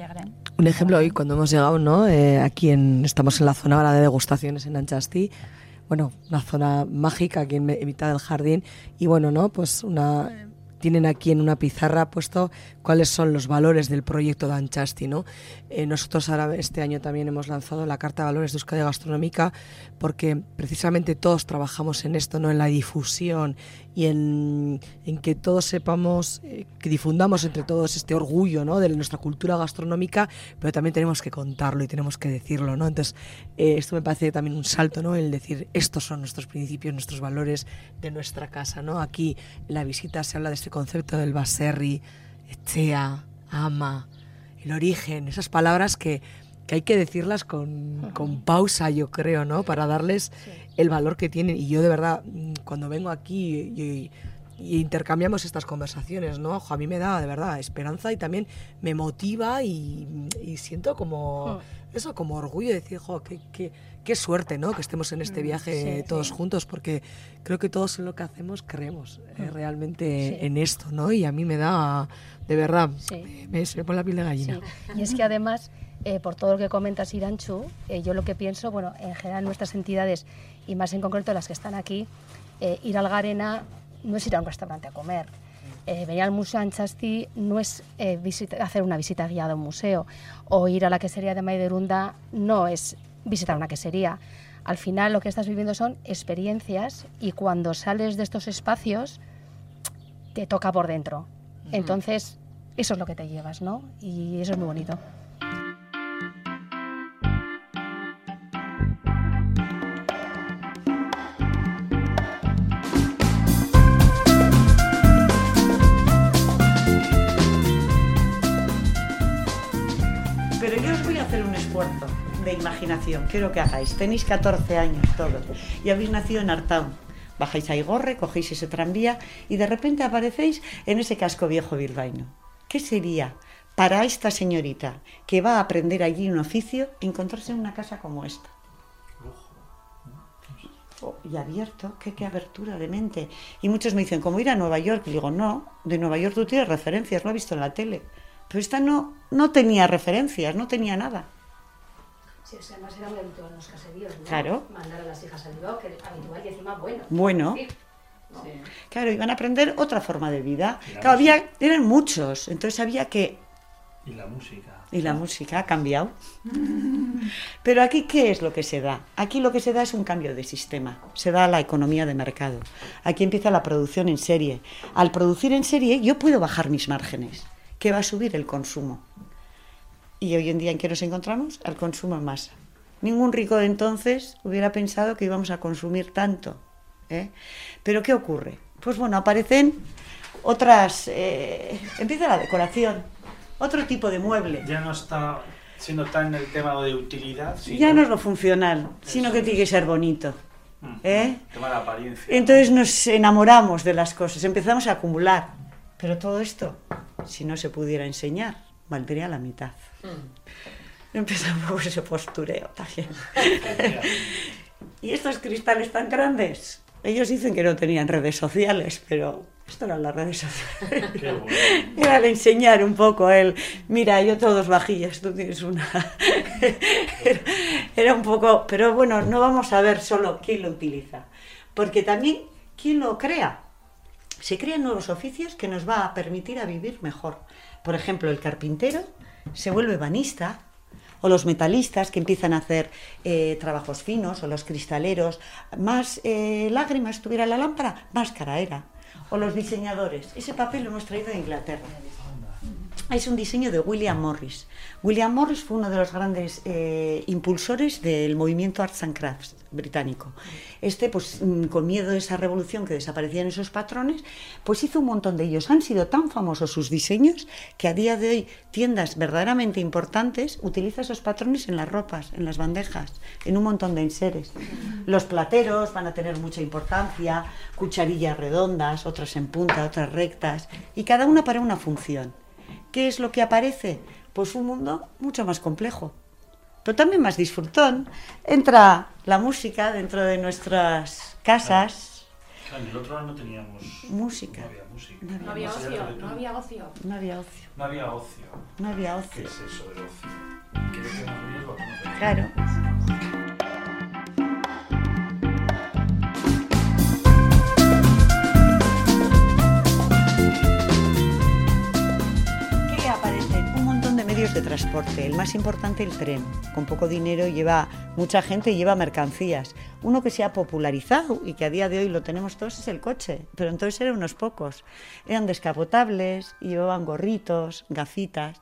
un ejemplo hoy cuando hemos llegado, ¿no? Eh, aquí en, estamos en la zona ahora de degustaciones en Anchasti. Bueno, una zona mágica aquí en, en mitad del jardín. Y bueno, ¿no? Pues una tienen aquí en una pizarra puesto cuáles son los valores del proyecto de Anchasti, ¿no? Eh, nosotros ahora este año también hemos lanzado la Carta de Valores de Euskadi Gastronómica porque precisamente todos trabajamos en esto, ¿no? En la difusión y en, que todos sepamos, eh, que difundamos entre todos este orgullo ¿no? de nuestra cultura gastronómica, pero también tenemos que contarlo y tenemos que decirlo. ¿no? Entonces, eh, esto me parece también un salto, ¿no? el decir, estos son nuestros principios, nuestros valores de nuestra casa. ¿no? Aquí en la visita se habla de este concepto del baserri, echea, ama, el origen, esas palabras que que hay que decirlas con, con, pausa, yo creo, ¿no? Para darles el valor que tienen. Y yo de verdad, cuando vengo aquí y, intercambiamos estas conversaciones, ¿no? a mí me da de verdad esperanza y también me motiva y, siento como eso, como orgullo de decir, jo, qué, qué, qué, suerte, ¿no? Que estemos en este mm, viaje todos juntos, porque creo que todos en lo que hacemos creemos eh, mm. realmente en esto, ¿no? Y a mí me da, de verdad, me, me pone la piel de gallina. Y es que además eh, por todo lo que comentas, Iranchu, eh, yo lo que pienso, bueno, en general nuestras entidades, y más en concreto las que están aquí, eh, ir al Garena no es ir a un restaurante a comer. venir al Museo Anchasti no es hacer una visita guiada a un museo, o ir a la quesería de Maiderunda no es visitar una quesería. Al final lo que estás viviendo son experiencias y cuando sales de estos espacios te toca por dentro. Entonces, eso es lo que te llevas, ¿no? Y eso es muy bonito. De imaginación. Quiero que hagáis. Tenéis 14 años todos y habéis nacido en Artaun. Bajáis a Igorre, cogéis ese tranvía y de repente aparecéis en ese casco viejo bilbaíno. ¿Qué sería para esta señorita que va a aprender allí un oficio encontrarse en una casa como esta? Y abierto, ¿qué, qué abertura de mente. Y muchos me dicen, ¿cómo ir a Nueva York? Y digo, no, de Nueva York tú tienes referencias, lo he visto en la tele. Pero esta no, no tenía referencias, no tenía nada. Sí, además era muy habitual en los caseríos, ¿no? Claro. Mandar a las hijas al Bilbao, que habitual y encima bueno. Bueno. Claro, iban a aprender otra forma de vida. Claro, había, eran muchos, entonces había que... Y la música. Y la música ha cambiado. Pero aquí, ¿qué es lo que se da? Aquí lo que se da es un cambio de sistema. Se da la economía de mercado. Aquí empieza la producción en serie. Al producir en serie, yo puedo bajar mis márgenes, que va a subir el consumo. Y hoy en día, ¿en qué nos encontramos? Al consumo en masa. Ningún rico de entonces hubiera pensado que íbamos a consumir tanto. ¿eh? Pero ¿qué ocurre? Pues bueno, aparecen otras... Eh, empieza la decoración, otro tipo de mueble. Ya no está siendo tan el tema de utilidad. Ya no es lo funcional, sino que tiene que ser bonito. Mm. ¿eh? tema de apariencia. Entonces nos enamoramos de las cosas, empezamos a acumular. Pero todo esto, si no se pudiera enseñar, valdría la mitad. Mm. Empezamos ese postureo también. y estos cristales tan grandes, ellos dicen que no tenían redes sociales, pero esto eran las redes sociales. Era el enseñar un poco él, mira, yo todos vajillas, tú tienes una. era, un poco, pero bueno, no vamos a ver solo quién lo utiliza, porque también quién lo crea. Se crean nuevos oficios que nos va a permitir a vivir mejor. Por ejemplo, el carpintero se vuelve banista, o los metalistas que empiezan a hacer eh, trabajos finos, o los cristaleros, más eh, lágrimas tuviera la lámpara, más cara era. O los diseñadores, ese papel lo hemos traído de Inglaterra. Es un diseño de William Morris. William Morris fue uno de los grandes eh, impulsores del movimiento Arts and Crafts británico. Este, pues mm, con miedo de esa revolución que desaparecían esos patrones, pues hizo un montón de ellos. Han sido tan famosos sus diseños que a día de hoy tiendas verdaderamente importantes utilizan esos patrones en las ropas, en las bandejas, en un montón de enseres. Los plateros van a tener mucha importancia, cucharillas redondas, otras en punta, otras rectas, y cada una para una función. ¿Qué es lo que aparece? pues un mundo mucho más complejo, pero también más disfrutón. Entra la música dentro de nuestras casas. Claro, en el otro lado no teníamos música. No había música. No había, ocio, no había ocio. No había ocio. No había ocio. No había ocio. ¿Qué es eso del ocio? ¿Qué es Claro. De transporte. El más importante, el tren. Con poco dinero lleva mucha gente y lleva mercancías. Uno que se ha popularizado y que a día de hoy lo tenemos todos es el coche, pero entonces eran unos pocos. Eran descapotables, llevaban gorritos, gafitas.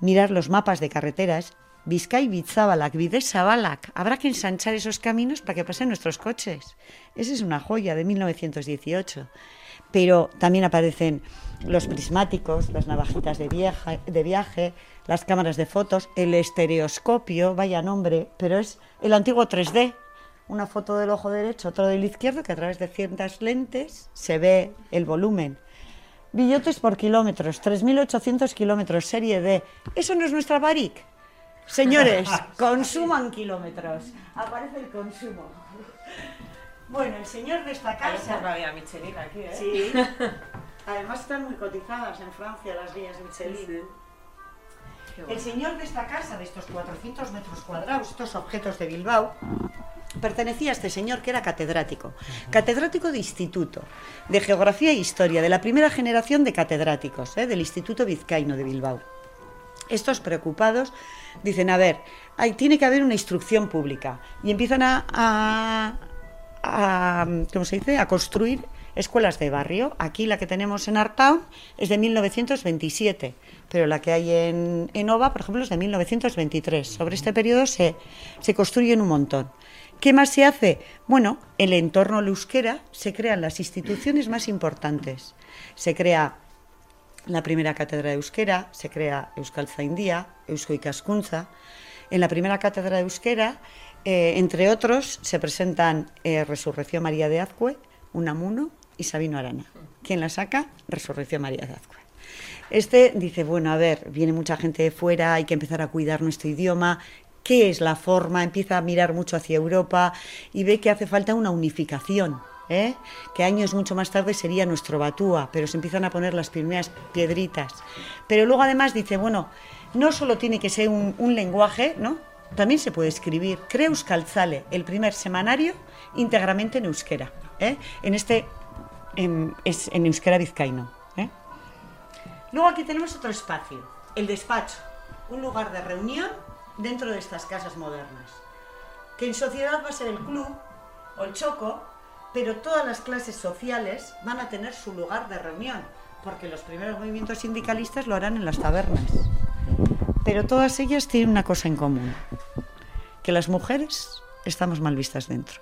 Mirar los mapas de carreteras. Vizcay, Bitzabalak, Bidesabalak. Habrá que ensanchar esos caminos para que pasen nuestros coches. Esa es una joya de 1918. Pero también aparecen los prismáticos, las navajitas de viaje, las cámaras de fotos, el estereoscopio, vaya nombre, pero es el antiguo 3D. Una foto del ojo derecho, otro del izquierdo, que a través de ciertas lentes se ve el volumen. Billetes por kilómetros, 3.800 kilómetros, serie D. ¿Eso no es nuestra Baric? Señores, consuman kilómetros. Aparece el consumo. Bueno, el señor de esta casa... Michelin aquí, ¿eh? Sí. Además están muy cotizadas en Francia las vías Michelin. El señor de esta casa, de estos 400 metros cuadrados, estos objetos de Bilbao, pertenecía a este señor que era catedrático. Catedrático de instituto, de geografía e historia, de la primera generación de catedráticos, ¿eh? del Instituto Vizcaíno de Bilbao. Estos preocupados dicen, a ver, hay, tiene que haber una instrucción pública. Y empiezan a, a, a ¿cómo se dice?, a construir escuelas de barrio. Aquí la que tenemos en Artown es de 1927, pero la que hay en, en Ova, por ejemplo, es de 1923. Sobre este periodo se, se construyen un montón. ¿Qué más se hace? Bueno, en el entorno euskera se crean las instituciones más importantes. Se crea la primera cátedra de euskera, se crea Euskal Zaindia, Eusko Ikaskuntza. En la primera cátedra de euskera, eh, entre otros, se presentan eh, Resurrección María de Azcue, Unamuno y Sabino Arana. ¿Quién la saca? Resurrección María de Azcue. Este dice, bueno, a ver, viene mucha gente de fuera, hay que empezar a cuidar nuestro idioma, qué es la forma, empieza a mirar mucho hacia Europa y ve que hace falta una unificación. ¿eh? que años mucho más tarde sería nuestro Batúa, pero se empiezan a poner las primeras piedritas. Pero luego además dice, bueno, no solo tiene que ser un, un lenguaje, ¿no? También se puede escribir. Crea Euskaltzale, el primer semanario íntegramente en euskera. ¿eh? En este en, es en euskera vizcaíno. ¿eh? Luego aquí tenemos otro espacio, el despacho, un lugar de reunión dentro de estas casas modernas, que en sociedad va a ser el club o el choco, pero todas las clases sociales van a tener su lugar de reunión, porque los primeros movimientos sindicalistas lo harán en las tabernas. Pero todas ellas tienen una cosa en común, que las mujeres estamos mal vistas dentro.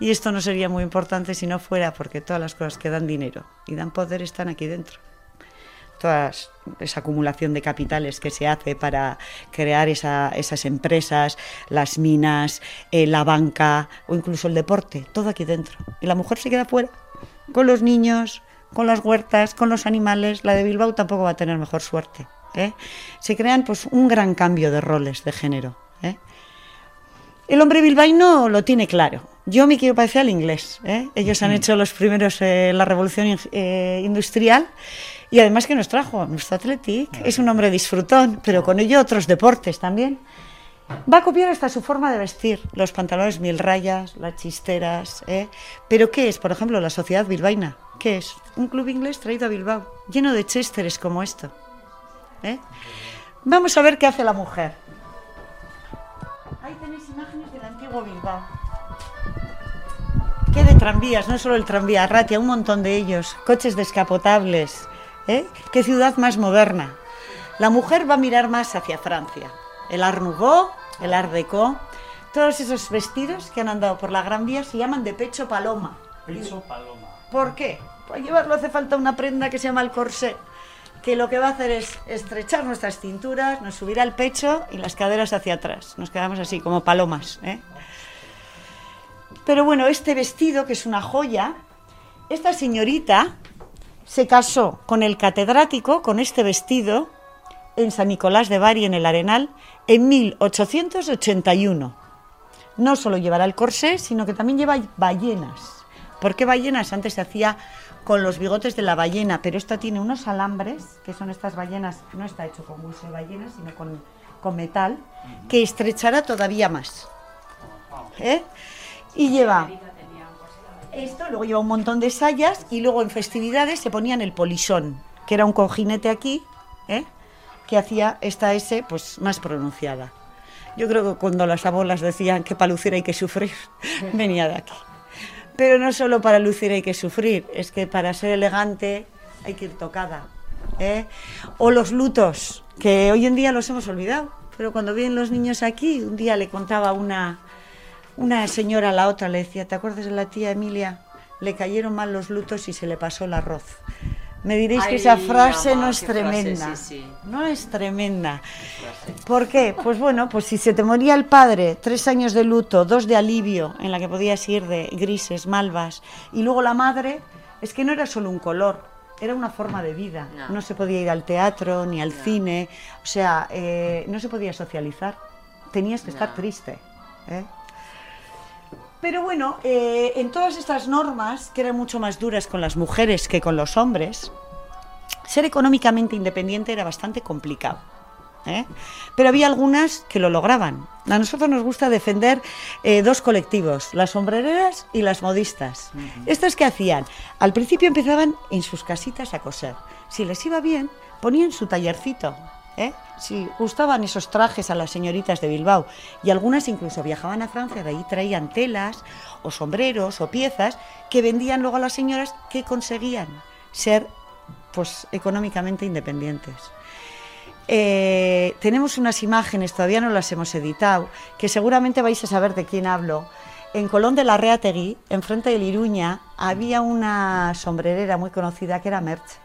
Y esto no sería muy importante si no fuera porque todas las cosas que dan dinero y dan poder están aquí dentro. Toda esa acumulación de capitales que se hace para crear esa, esas empresas, las minas, eh, la banca o incluso el deporte, todo aquí dentro. Y la mujer se queda fuera, con los niños, con las huertas, con los animales. La de Bilbao tampoco va a tener mejor suerte. ¿eh? Se crean pues un gran cambio de roles de género. ¿eh? El hombre bilbaíno lo tiene claro. Yo me quiero parecer al inglés. ¿eh? Ellos han hecho los primeros eh, la revolución eh, industrial y además que nos trajo nuestro Athletic. Es un hombre disfrutón, pero con ello otros deportes también. Va a copiar hasta su forma de vestir, los pantalones mil rayas, las chisteras. ¿eh? Pero ¿qué es, por ejemplo, la sociedad bilbaína? ¿Qué es? Un club inglés traído a Bilbao, lleno de chesteres como esto. ¿eh? Vamos a ver qué hace la mujer. Ahí tenéis imágenes del antiguo Bilbao. ¿Qué de tranvías? No solo el tranvía, Ratia, un montón de ellos. Coches descapotables. ¿eh? ¿Qué ciudad más moderna? La mujer va a mirar más hacia Francia. El Art Nouveau, el Art Deco, todos esos vestidos que han andado por la Gran Vía se llaman de pecho paloma. Pecho paloma. ¿Por qué? Para llevarlo hace falta una prenda que se llama el corsé, que lo que va a hacer es estrechar nuestras cinturas, nos subirá el pecho y las caderas hacia atrás. Nos quedamos así, como palomas. ¿eh? Pero bueno, este vestido, que es una joya, esta señorita se casó con el catedrático con este vestido en San Nicolás de Bari, en el Arenal, en 1881. No solo llevará el corsé, sino que también lleva ballenas. ¿Por qué ballenas? Antes se hacía con los bigotes de la ballena, pero esta tiene unos alambres, que son estas ballenas, no está hecho con hueso de ballena, sino con, con metal, que estrechará todavía más. ¿Eh? Y lleva esto, luego lleva un montón de sayas y luego en festividades se ponían el polisón, que era un cojinete aquí, ¿eh? que hacía esta S pues más pronunciada. Yo creo que cuando las abuelas decían que para lucir hay que sufrir, venía de aquí. Pero no solo para lucir hay que sufrir, es que para ser elegante hay que ir tocada. ¿eh? O los lutos, que hoy en día los hemos olvidado. Pero cuando vienen los niños aquí, un día le contaba una, una señora a la otra, le decía, ¿te acuerdas de la tía Emilia? Le cayeron mal los lutos y se le pasó el arroz. Me diréis que esa frase no es qué frase, tremenda. sí, sí. No es tremenda. ¿Por qué? Pues bueno, pues si se te moría el padre, tres años de luto, dos de alivio, en la que podías ir de grises, malvas, y luego la madre, es que no era solo un color, era una forma de vida. No. No, se podía ir al teatro ni al cine, o sea, eh, no se podía socializar. Tenías que estar triste. ¿eh? Pero bueno, eh, en todas estas normas, que eran mucho más duras con las mujeres que con los hombres, ser económicamente independiente era bastante complicado. ¿eh? Pero había algunas que lo lograban. A nosotros nos gusta defender eh, dos colectivos, las sombrereras y las modistas. Estas que hacían, al principio empezaban en sus casitas a coser. Si les iba bien, ponían su tallercito. ¿Eh? Si gustaban esos trajes a las señoritas de Bilbao y algunas incluso viajaban a Francia, de ahí traían telas o sombreros o piezas que vendían luego a las señoras que conseguían ser pues económicamente independientes. Eh, tenemos unas imágenes, todavía no las hemos editado, que seguramente vais a saber de quién hablo. En Colón de la Reategui, enfrente de Iruña, había una sombrerera muy conocida que era Merche.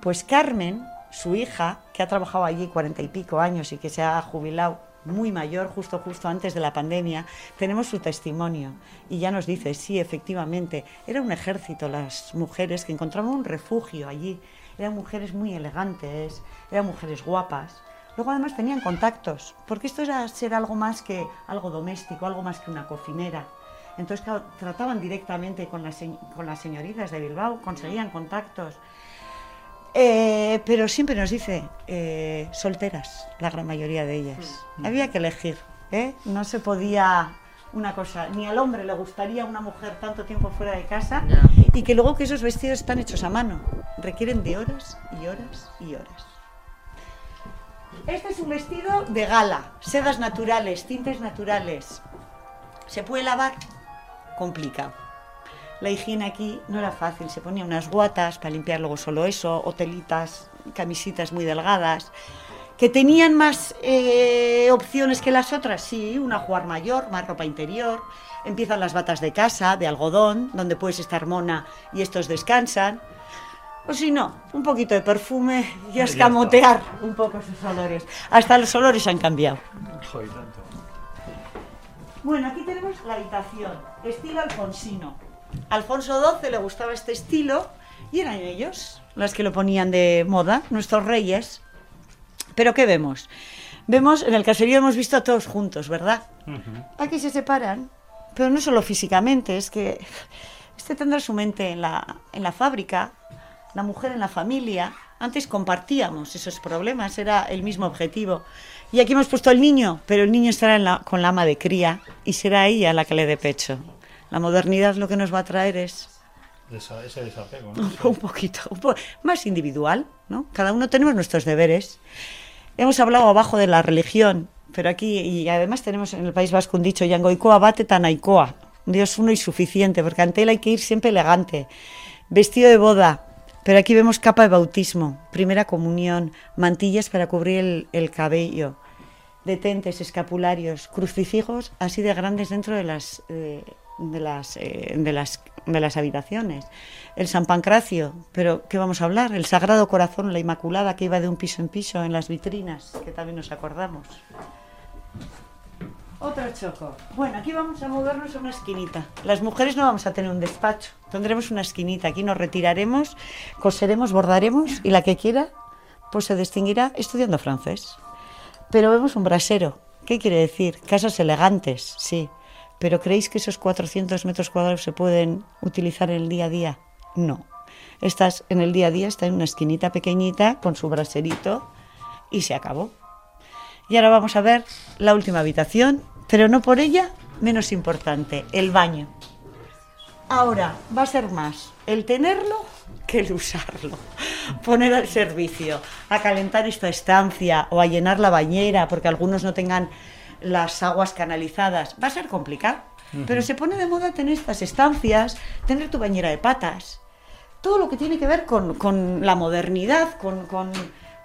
Pues Carmen, su hija, que ha trabajado allí cuarenta y pico años y que se ha jubilado muy mayor, justo justo antes de la pandemia, tenemos su testimonio y ya nos dice, sí, efectivamente, era un ejército las mujeres que encontraban un refugio allí, eran mujeres muy elegantes, eran mujeres guapas. Luego además tenían contactos, porque esto era ser algo más que algo doméstico, algo más que una cocinera. Entonces trataban directamente con las señoritas de Bilbao, conseguían contactos. Eh, pero siempre nos dice eh, solteras, la gran mayoría de ellas. Había que elegir, ¿eh? no se podía una cosa, ni al hombre le gustaría una mujer tanto tiempo fuera de casa No. y que luego que esos vestidos están hechos a mano, requieren de horas y horas y horas. Este es un vestido de gala, sedas naturales, tintes naturales. ¿Se puede lavar? Complicado. La higiene aquí no era fácil, se ponía unas guatas para limpiar luego solo eso, o telitas, camisitas muy delgadas, que tenían más eh, opciones que las otras, sí, una jugar mayor, más ropa interior, empiezan las batas de casa, de algodón, donde puedes estar mona y estos descansan, o si no, un poquito de perfume y escamotear un poco esos olores. Hasta los olores han cambiado. Bueno, aquí tenemos la habitación, estilo alfonsino. Alfonso XII le gustaba este estilo y eran ellos las que lo ponían de moda, nuestros reyes. Pero ¿qué vemos? Vemos, en el caserío hemos visto a todos juntos, ¿verdad? Aquí se separan, pero no solo físicamente, es que este tendrá su mente en la, en la fábrica, la mujer en la familia. Antes compartíamos esos problemas, era el mismo objetivo. Y aquí hemos puesto el niño, pero el niño estará en la- con la ama de cría y será ella la que le dé pecho. La modernidad lo que nos va a traer es ese desapego, un, po- un poquito un po- más individual, ¿no? Cada uno tenemos nuestros deberes. Hemos hablado abajo de la religión, pero aquí, y además tenemos en el País Vasco un dicho, Yangoikoa bate tanaikoa, Dios uno y suficiente, porque ante él hay que ir siempre elegante. Vestido de boda, pero aquí vemos capa de bautismo, primera comunión, mantillas para cubrir el, el cabello, detentes, escapularios, crucifijos así de grandes dentro de las, eh, de las, eh, de las, de las habitaciones. El San Pancracio, pero ¿qué vamos a hablar? El Sagrado Corazón, la Inmaculada que iba de un piso en piso en las vitrinas, que también nos acordamos. Otro choco. Bueno, aquí vamos a movernos a una esquinita. Las mujeres no vamos a tener un despacho, tendremos una esquinita. Aquí nos retiraremos, coseremos, bordaremos y la que quiera, pues se distinguirá estudiando francés. Pero vemos un brasero. ¿Qué quiere decir? Casas elegantes, sí. Pero ¿creéis que esos 400 metros cuadrados se pueden utilizar en el día a día? No. Estás en el día a día, está en una esquinita pequeñita con su braserito y se acabó. Y ahora vamos a ver la última habitación, pero no por ella menos importante, el baño. Ahora va a ser más el tenerlo que el usarlo. poner al servicio, a calentar esta estancia o a llenar la bañera, porque algunos no tengan las aguas canalizadas, va a ser complicado. Pero se pone de moda tener estas estancias, tener tu bañera de patas, todo lo que tiene que ver con, con la modernidad, con, con,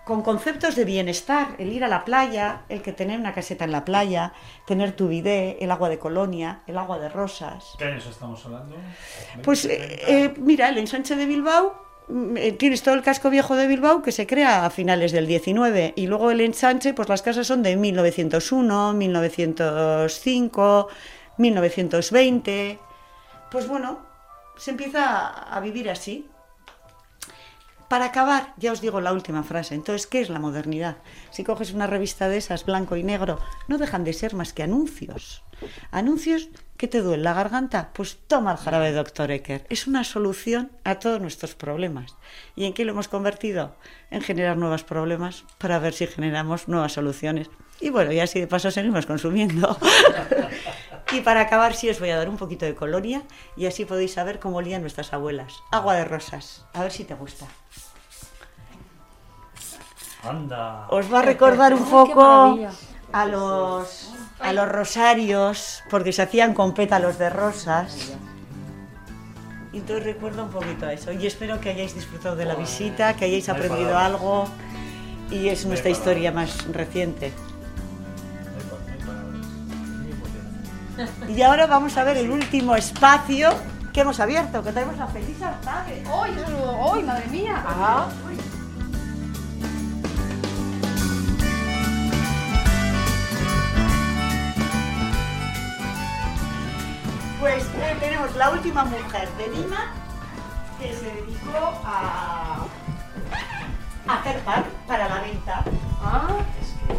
con conceptos de bienestar, el ir a la playa, el que tener una caseta en la playa, tener tu bidé, el agua de colonia, el agua de rosas. ¿Qué años estamos hablando? Pues eh, eh, mira, el ensanche de Bilbao, tienes todo el casco viejo de Bilbao que se crea a finales del 19 y luego el ensanche, pues las casas son de 1901, 1905, 1920. Pues bueno, se empieza a vivir así. Para acabar, ya os digo la última frase. Entonces, ¿qué es la modernidad? Si coges una revista de esas, blanco y negro, no dejan de ser más que anuncios. Anuncios que te duelen la garganta, pues toma el jarabe Dr. Ecker. Es una solución a todos nuestros problemas. ¿Y en qué lo hemos convertido? En generar nuevos problemas para ver si generamos nuevas soluciones. Y bueno, y así de paso seguimos consumiendo. y para acabar, sí os voy a dar un poquito de colonia y así podéis saber cómo olían nuestras abuelas. Agua de rosas. A ver si te gusta. Anda. Os va a recordar un poco a los, a los rosarios, porque se hacían con pétalos de rosas. Y entonces recuerda un poquito a eso. Y espero que hayáis disfrutado de la visita, que hayáis aprendido algo. Y es nuestra historia más reciente. Y ahora vamos a ver el último espacio que hemos abierto, que tenemos la feliz tarde. ¡Ay, eso- ¡Ay, madre mía! Ah. Pues eh, tenemos la última mujer de Lima que se dedicó a, a hacer pan para la venta.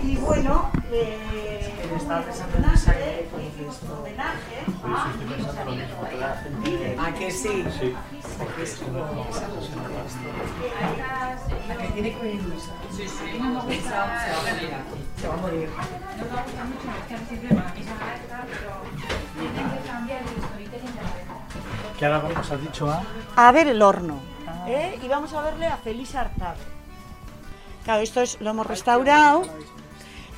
Y bueno, eh, sangre, con hizo un homenaje a- ¿A que sí? Sí. La que tiene que venir Luisa. Sí, sí. Se va a morir. Se va a morir. ¿Qué ahora vamos, has dicho a? a ver el horno. ¿eh? Y vamos a verle a Feliz Artad. Claro, esto es, lo hemos restaurado.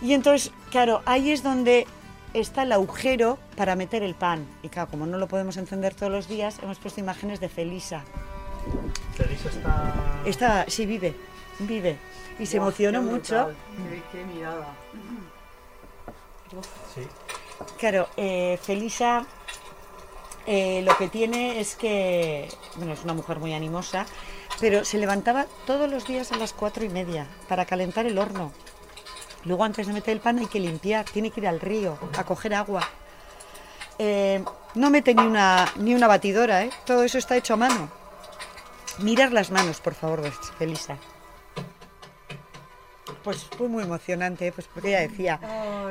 Y entonces, claro, ahí es donde está el agujero para meter el pan. Y claro, como no lo podemos encender todos los días, hemos puesto imágenes de Felisa. Felisa está... Está, sí, vive, vive. Y se emocionó mucho. Qué mirada. Sí. Claro, eh, Felisa eh, lo que tiene es que, bueno, es una mujer muy animosa, pero se levantaba todos los días a las cuatro y media para calentar el horno. Luego antes de meter el pan hay que limpiar, tiene que ir al río a coger agua. Eh, no mete ni una, ni una batidora, ¿eh? todo eso está hecho a mano. Mirar las manos, por favor, Felisa. Pues fue muy emocionante, pues porque ella decía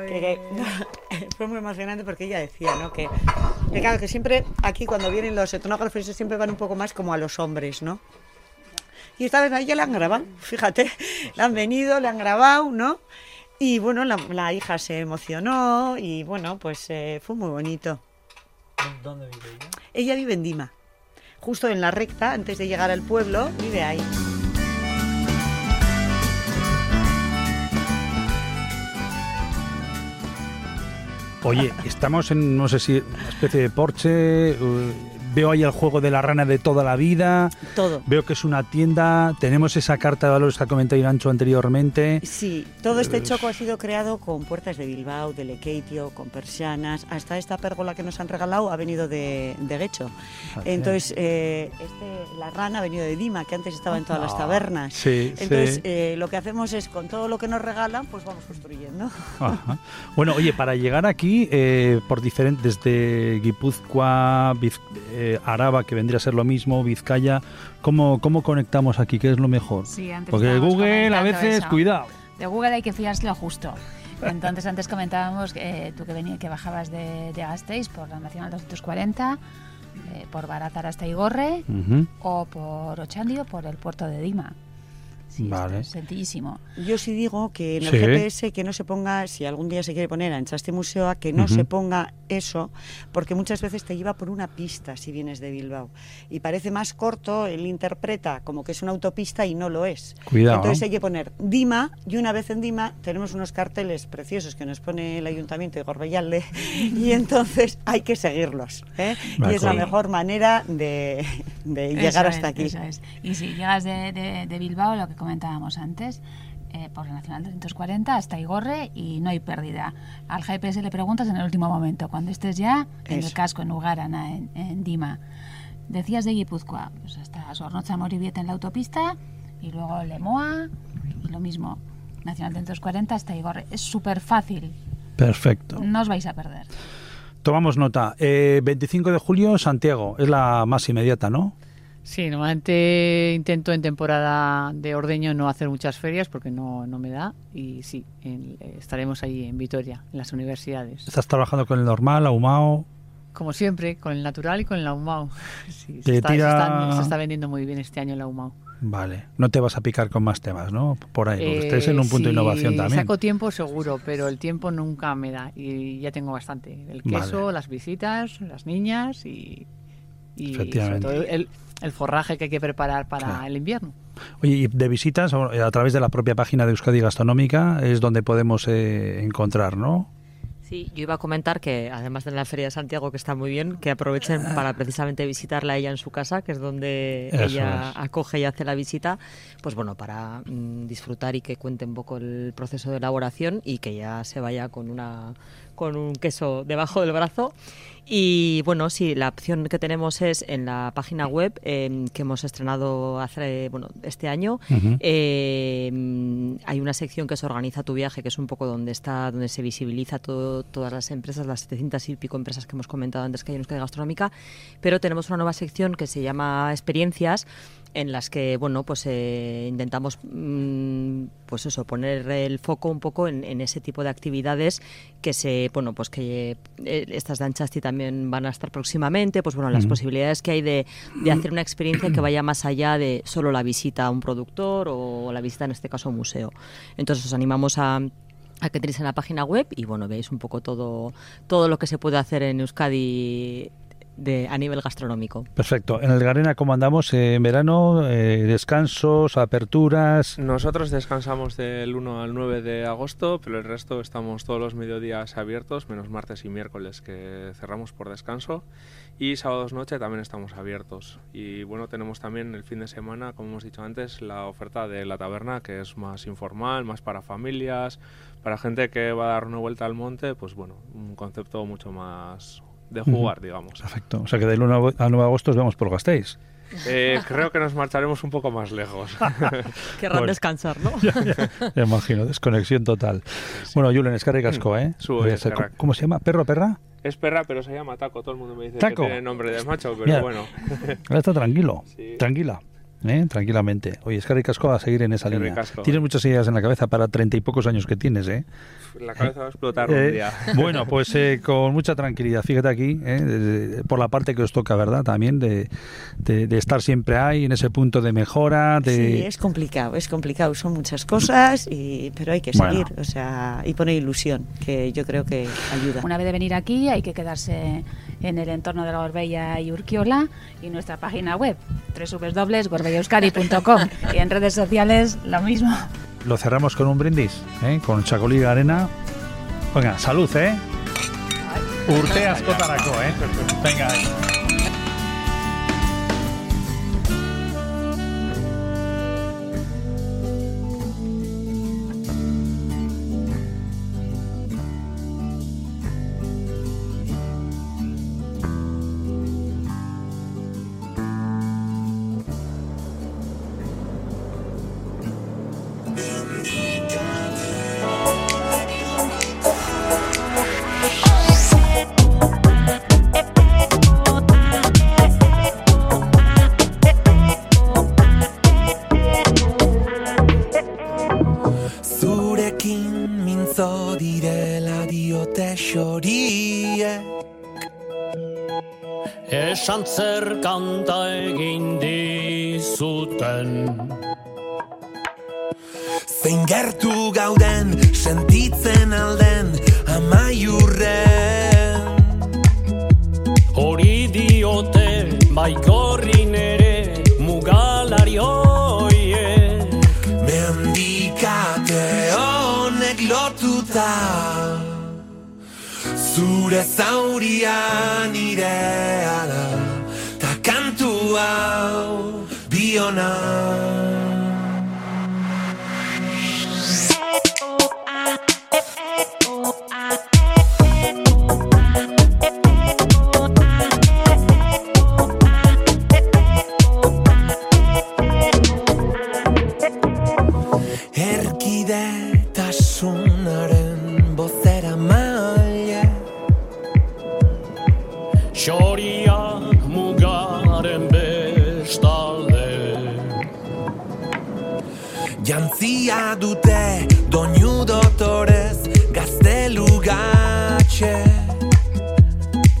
que, que- fue muy emocionante porque ella decía, ¿no? Que, que claro, que siempre aquí cuando vienen los etnógrafos siempre van un poco más como a los hombres, ¿no? Y esta vez a ella la han grabado, fíjate, la han venido, le han grabado, ¿no? Y bueno, la, la hija se emocionó y bueno, pues eh, fue muy bonito. ¿Dónde vive ella? Ella vive en Dima, justo en la recta, antes de llegar al pueblo, vive ahí. Oye, estamos en, no sé si, una especie de porche. Veo ahí el juego de la rana de toda la vida. Todo. Veo que es una tienda. Tenemos esa carta de valores que ha comentado Irancho anteriormente. Sí, todo este choco ha sido creado con puertas de Bilbao, de Lekeitio, con persianas. Hasta esta pérgola que nos han regalado ha venido de, de Guecho. Entonces, eh, este, la rana ha venido de Dima, que antes estaba en todas las Ah, tabernas. sí, Entonces, sí. eh, lo que hacemos es, con todo lo que nos regalan, pues vamos construyendo. Ajá. Bueno, oye, para llegar aquí, eh, por diferentes, desde Guipúzcoa, Viz- eh, Araba, que vendría a ser lo mismo, Vizcaya, ¿cómo, ¿cómo conectamos aquí? ¿Qué es lo mejor? Sí, antes Porque Google a veces, eso. cuidado. De Google hay que fiarse lo justo. Entonces antes comentábamos que eh, tú que venía, que bajabas de, de Gasteiz por la Nacional 240, eh, por Barazar hasta Igorre o por Ochandio por el puerto de Dima. Sí, esto Vale. es sencillísimo. Yo sí digo que en el Sí. GPS que no se ponga, si algún día se quiere poner a Enchaste Museo, que no se ponga eso, porque muchas veces te lleva por una pista si vienes de Bilbao. Y parece más corto, él interpreta como que es una autopista y no lo es. Cuidado. Entonces hay que poner Dima, y una vez en Dima tenemos unos carteles preciosos que nos pone el Ayuntamiento de Gorbellalde, y entonces hay que seguirlos. ¿eh? Y es la mejor manera de, de llegar Eso hasta es, aquí. eso es. Y si llegas de, de- de Bilbao, lo que comentábamos antes, eh, por la Nacional 340 hasta Igorre y no hay pérdida. Al GPS le preguntas en el último momento, cuando estés ya en el casco, en Ugarana, en, en Dima. Decías de Guipúzcoa, pues hasta Sornocha Moribieta en la autopista y luego Lemoa y lo mismo. Nacional 340 hasta Igorre. Es súper fácil, Perfecto. no os vais a perder. Tomamos nota. Eh, 25 de julio, Santiago. Es la más inmediata, ¿no? Sí, normalmente intento en temporada de ordeño no hacer muchas ferias porque no, no me da. Y sí, en- eh, estaremos ahí en Vitoria, en las universidades. Estás trabajando con el normal, ahumado. Como siempre, con el natural y con el ahumado. Sí, se, está, se tira- está- se está vendiendo muy bien este año el ahumado. Vale. No te vas a picar con más temas, ¿no? Por ahí. Porque Eh, estáis en un punto de innovación también. Saco tiempo seguro, pero el tiempo nunca me da y ya tengo bastante. El queso, Vale. las visitas, las niñas y, y sobre Efectivamente. todo el, el forraje que hay que preparar para Claro. el invierno. Oye, y de visitas o- a través de la propia página de Euskadi Gastronómica es donde podemos eh, encontrar, ¿no? Sí, yo iba a comentar que además de la Feria de Santiago, que está muy bien, que aprovechen para precisamente visitarla ella en su casa, que es donde Eso ella es. acoge y hace la visita, pues bueno, para mm, disfrutar y que cuente un poco el proceso de elaboración y que ya se vaya con una con un queso debajo del brazo. Y bueno, sí, la opción que tenemos es en la página web eh, que hemos estrenado hace, bueno, este año. Eh, mm, hay una sección que es Organiza tu viaje, que es un poco donde está, donde se visibiliza todo- todas las empresas, las 700 y pico empresas que hemos comentado antes que hay en Euskadi Gastronómica, pero tenemos una nueva sección que se llama Experiencias, en las que bueno pues eh, intentamos mm, pues eso poner el foco un poco en, en ese tipo de actividades que se bueno pues que eh, estas de Anchasti también van a estar próximamente pues bueno las posibilidades que hay de, de hacer una experiencia que vaya más allá de solo la visita a un productor o la visita en este caso a un museo. Entonces os animamos a a que entréis en la página web y bueno veis un poco todo todo lo que se puede hacer en Euskadi de, a nivel gastronómico Perfecto. En el Garena, ¿cómo andamos? Eh, en verano, eh, descansos, aperturas. Nosotros descansamos del 1 al 9 de agosto, pero el resto estamos todos los mediodías abiertos, menos martes y miércoles que cerramos por descanso. Y sábados noche también estamos abiertos. Y bueno, tenemos también el fin de semana, como hemos dicho antes, la oferta de la taberna, que es más informal, más para familias, para gente que va a dar una vuelta al monte, pues bueno, un concepto mucho más de jugar, digamos. Perfecto. O sea que del 1 al 9 de agosto os vemos por Gasteiz. Eh, creo que nos marcharemos un poco más lejos. querrán Bueno. descansar no Me imagino, desconexión total. Bueno, Julen, es que casco, ¿eh? Su- Eh, eskerrak. ¿Cómo se llama? ¿Perro, perra? Es perra, pero se llama Taco. Todo el mundo me dice Taco. que tiene nombre de macho, pero Mira. bueno. Ahora está tranquilo, Sí. tranquila. ¿Eh? Tranquilamente. Oye, es que casco a seguir en esa línea. Tienes muchas ideas en la cabeza para treinta y pocos años que tienes, ¿eh? La cabeza va a explotar Eh, un día. Bueno, pues eh, con mucha tranquilidad. Fíjate aquí, eh, de- de- por la parte que os toca, ¿verdad? También de, de- de estar siempre ahí, en ese punto de mejora. De... Sí, es complicado, es complicado, son muchas cosas, y, pero hay que Bueno. seguir, o sea, y poner ilusión, que yo creo que ayuda. Una vez de venir aquí hay que quedarse en el entorno de la Gorbella y Urquiola y nuestra página web www.gorbellaeuskadi.com y en redes sociales lo mismo. Lo cerramos con un brindis, ¿eh? con Chacolí Arena. Venga, salud, ¿eh? Urteas Cotaracó, ¿eh? Venga.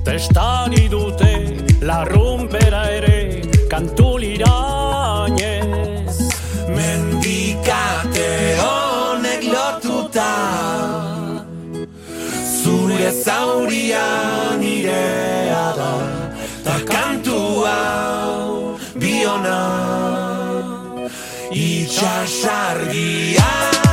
testan idute larrumpera ere kantu lirainez mendikate honek lotuta zure zauria nirea da ta kantu hau biona. Itxasargia itxasargia.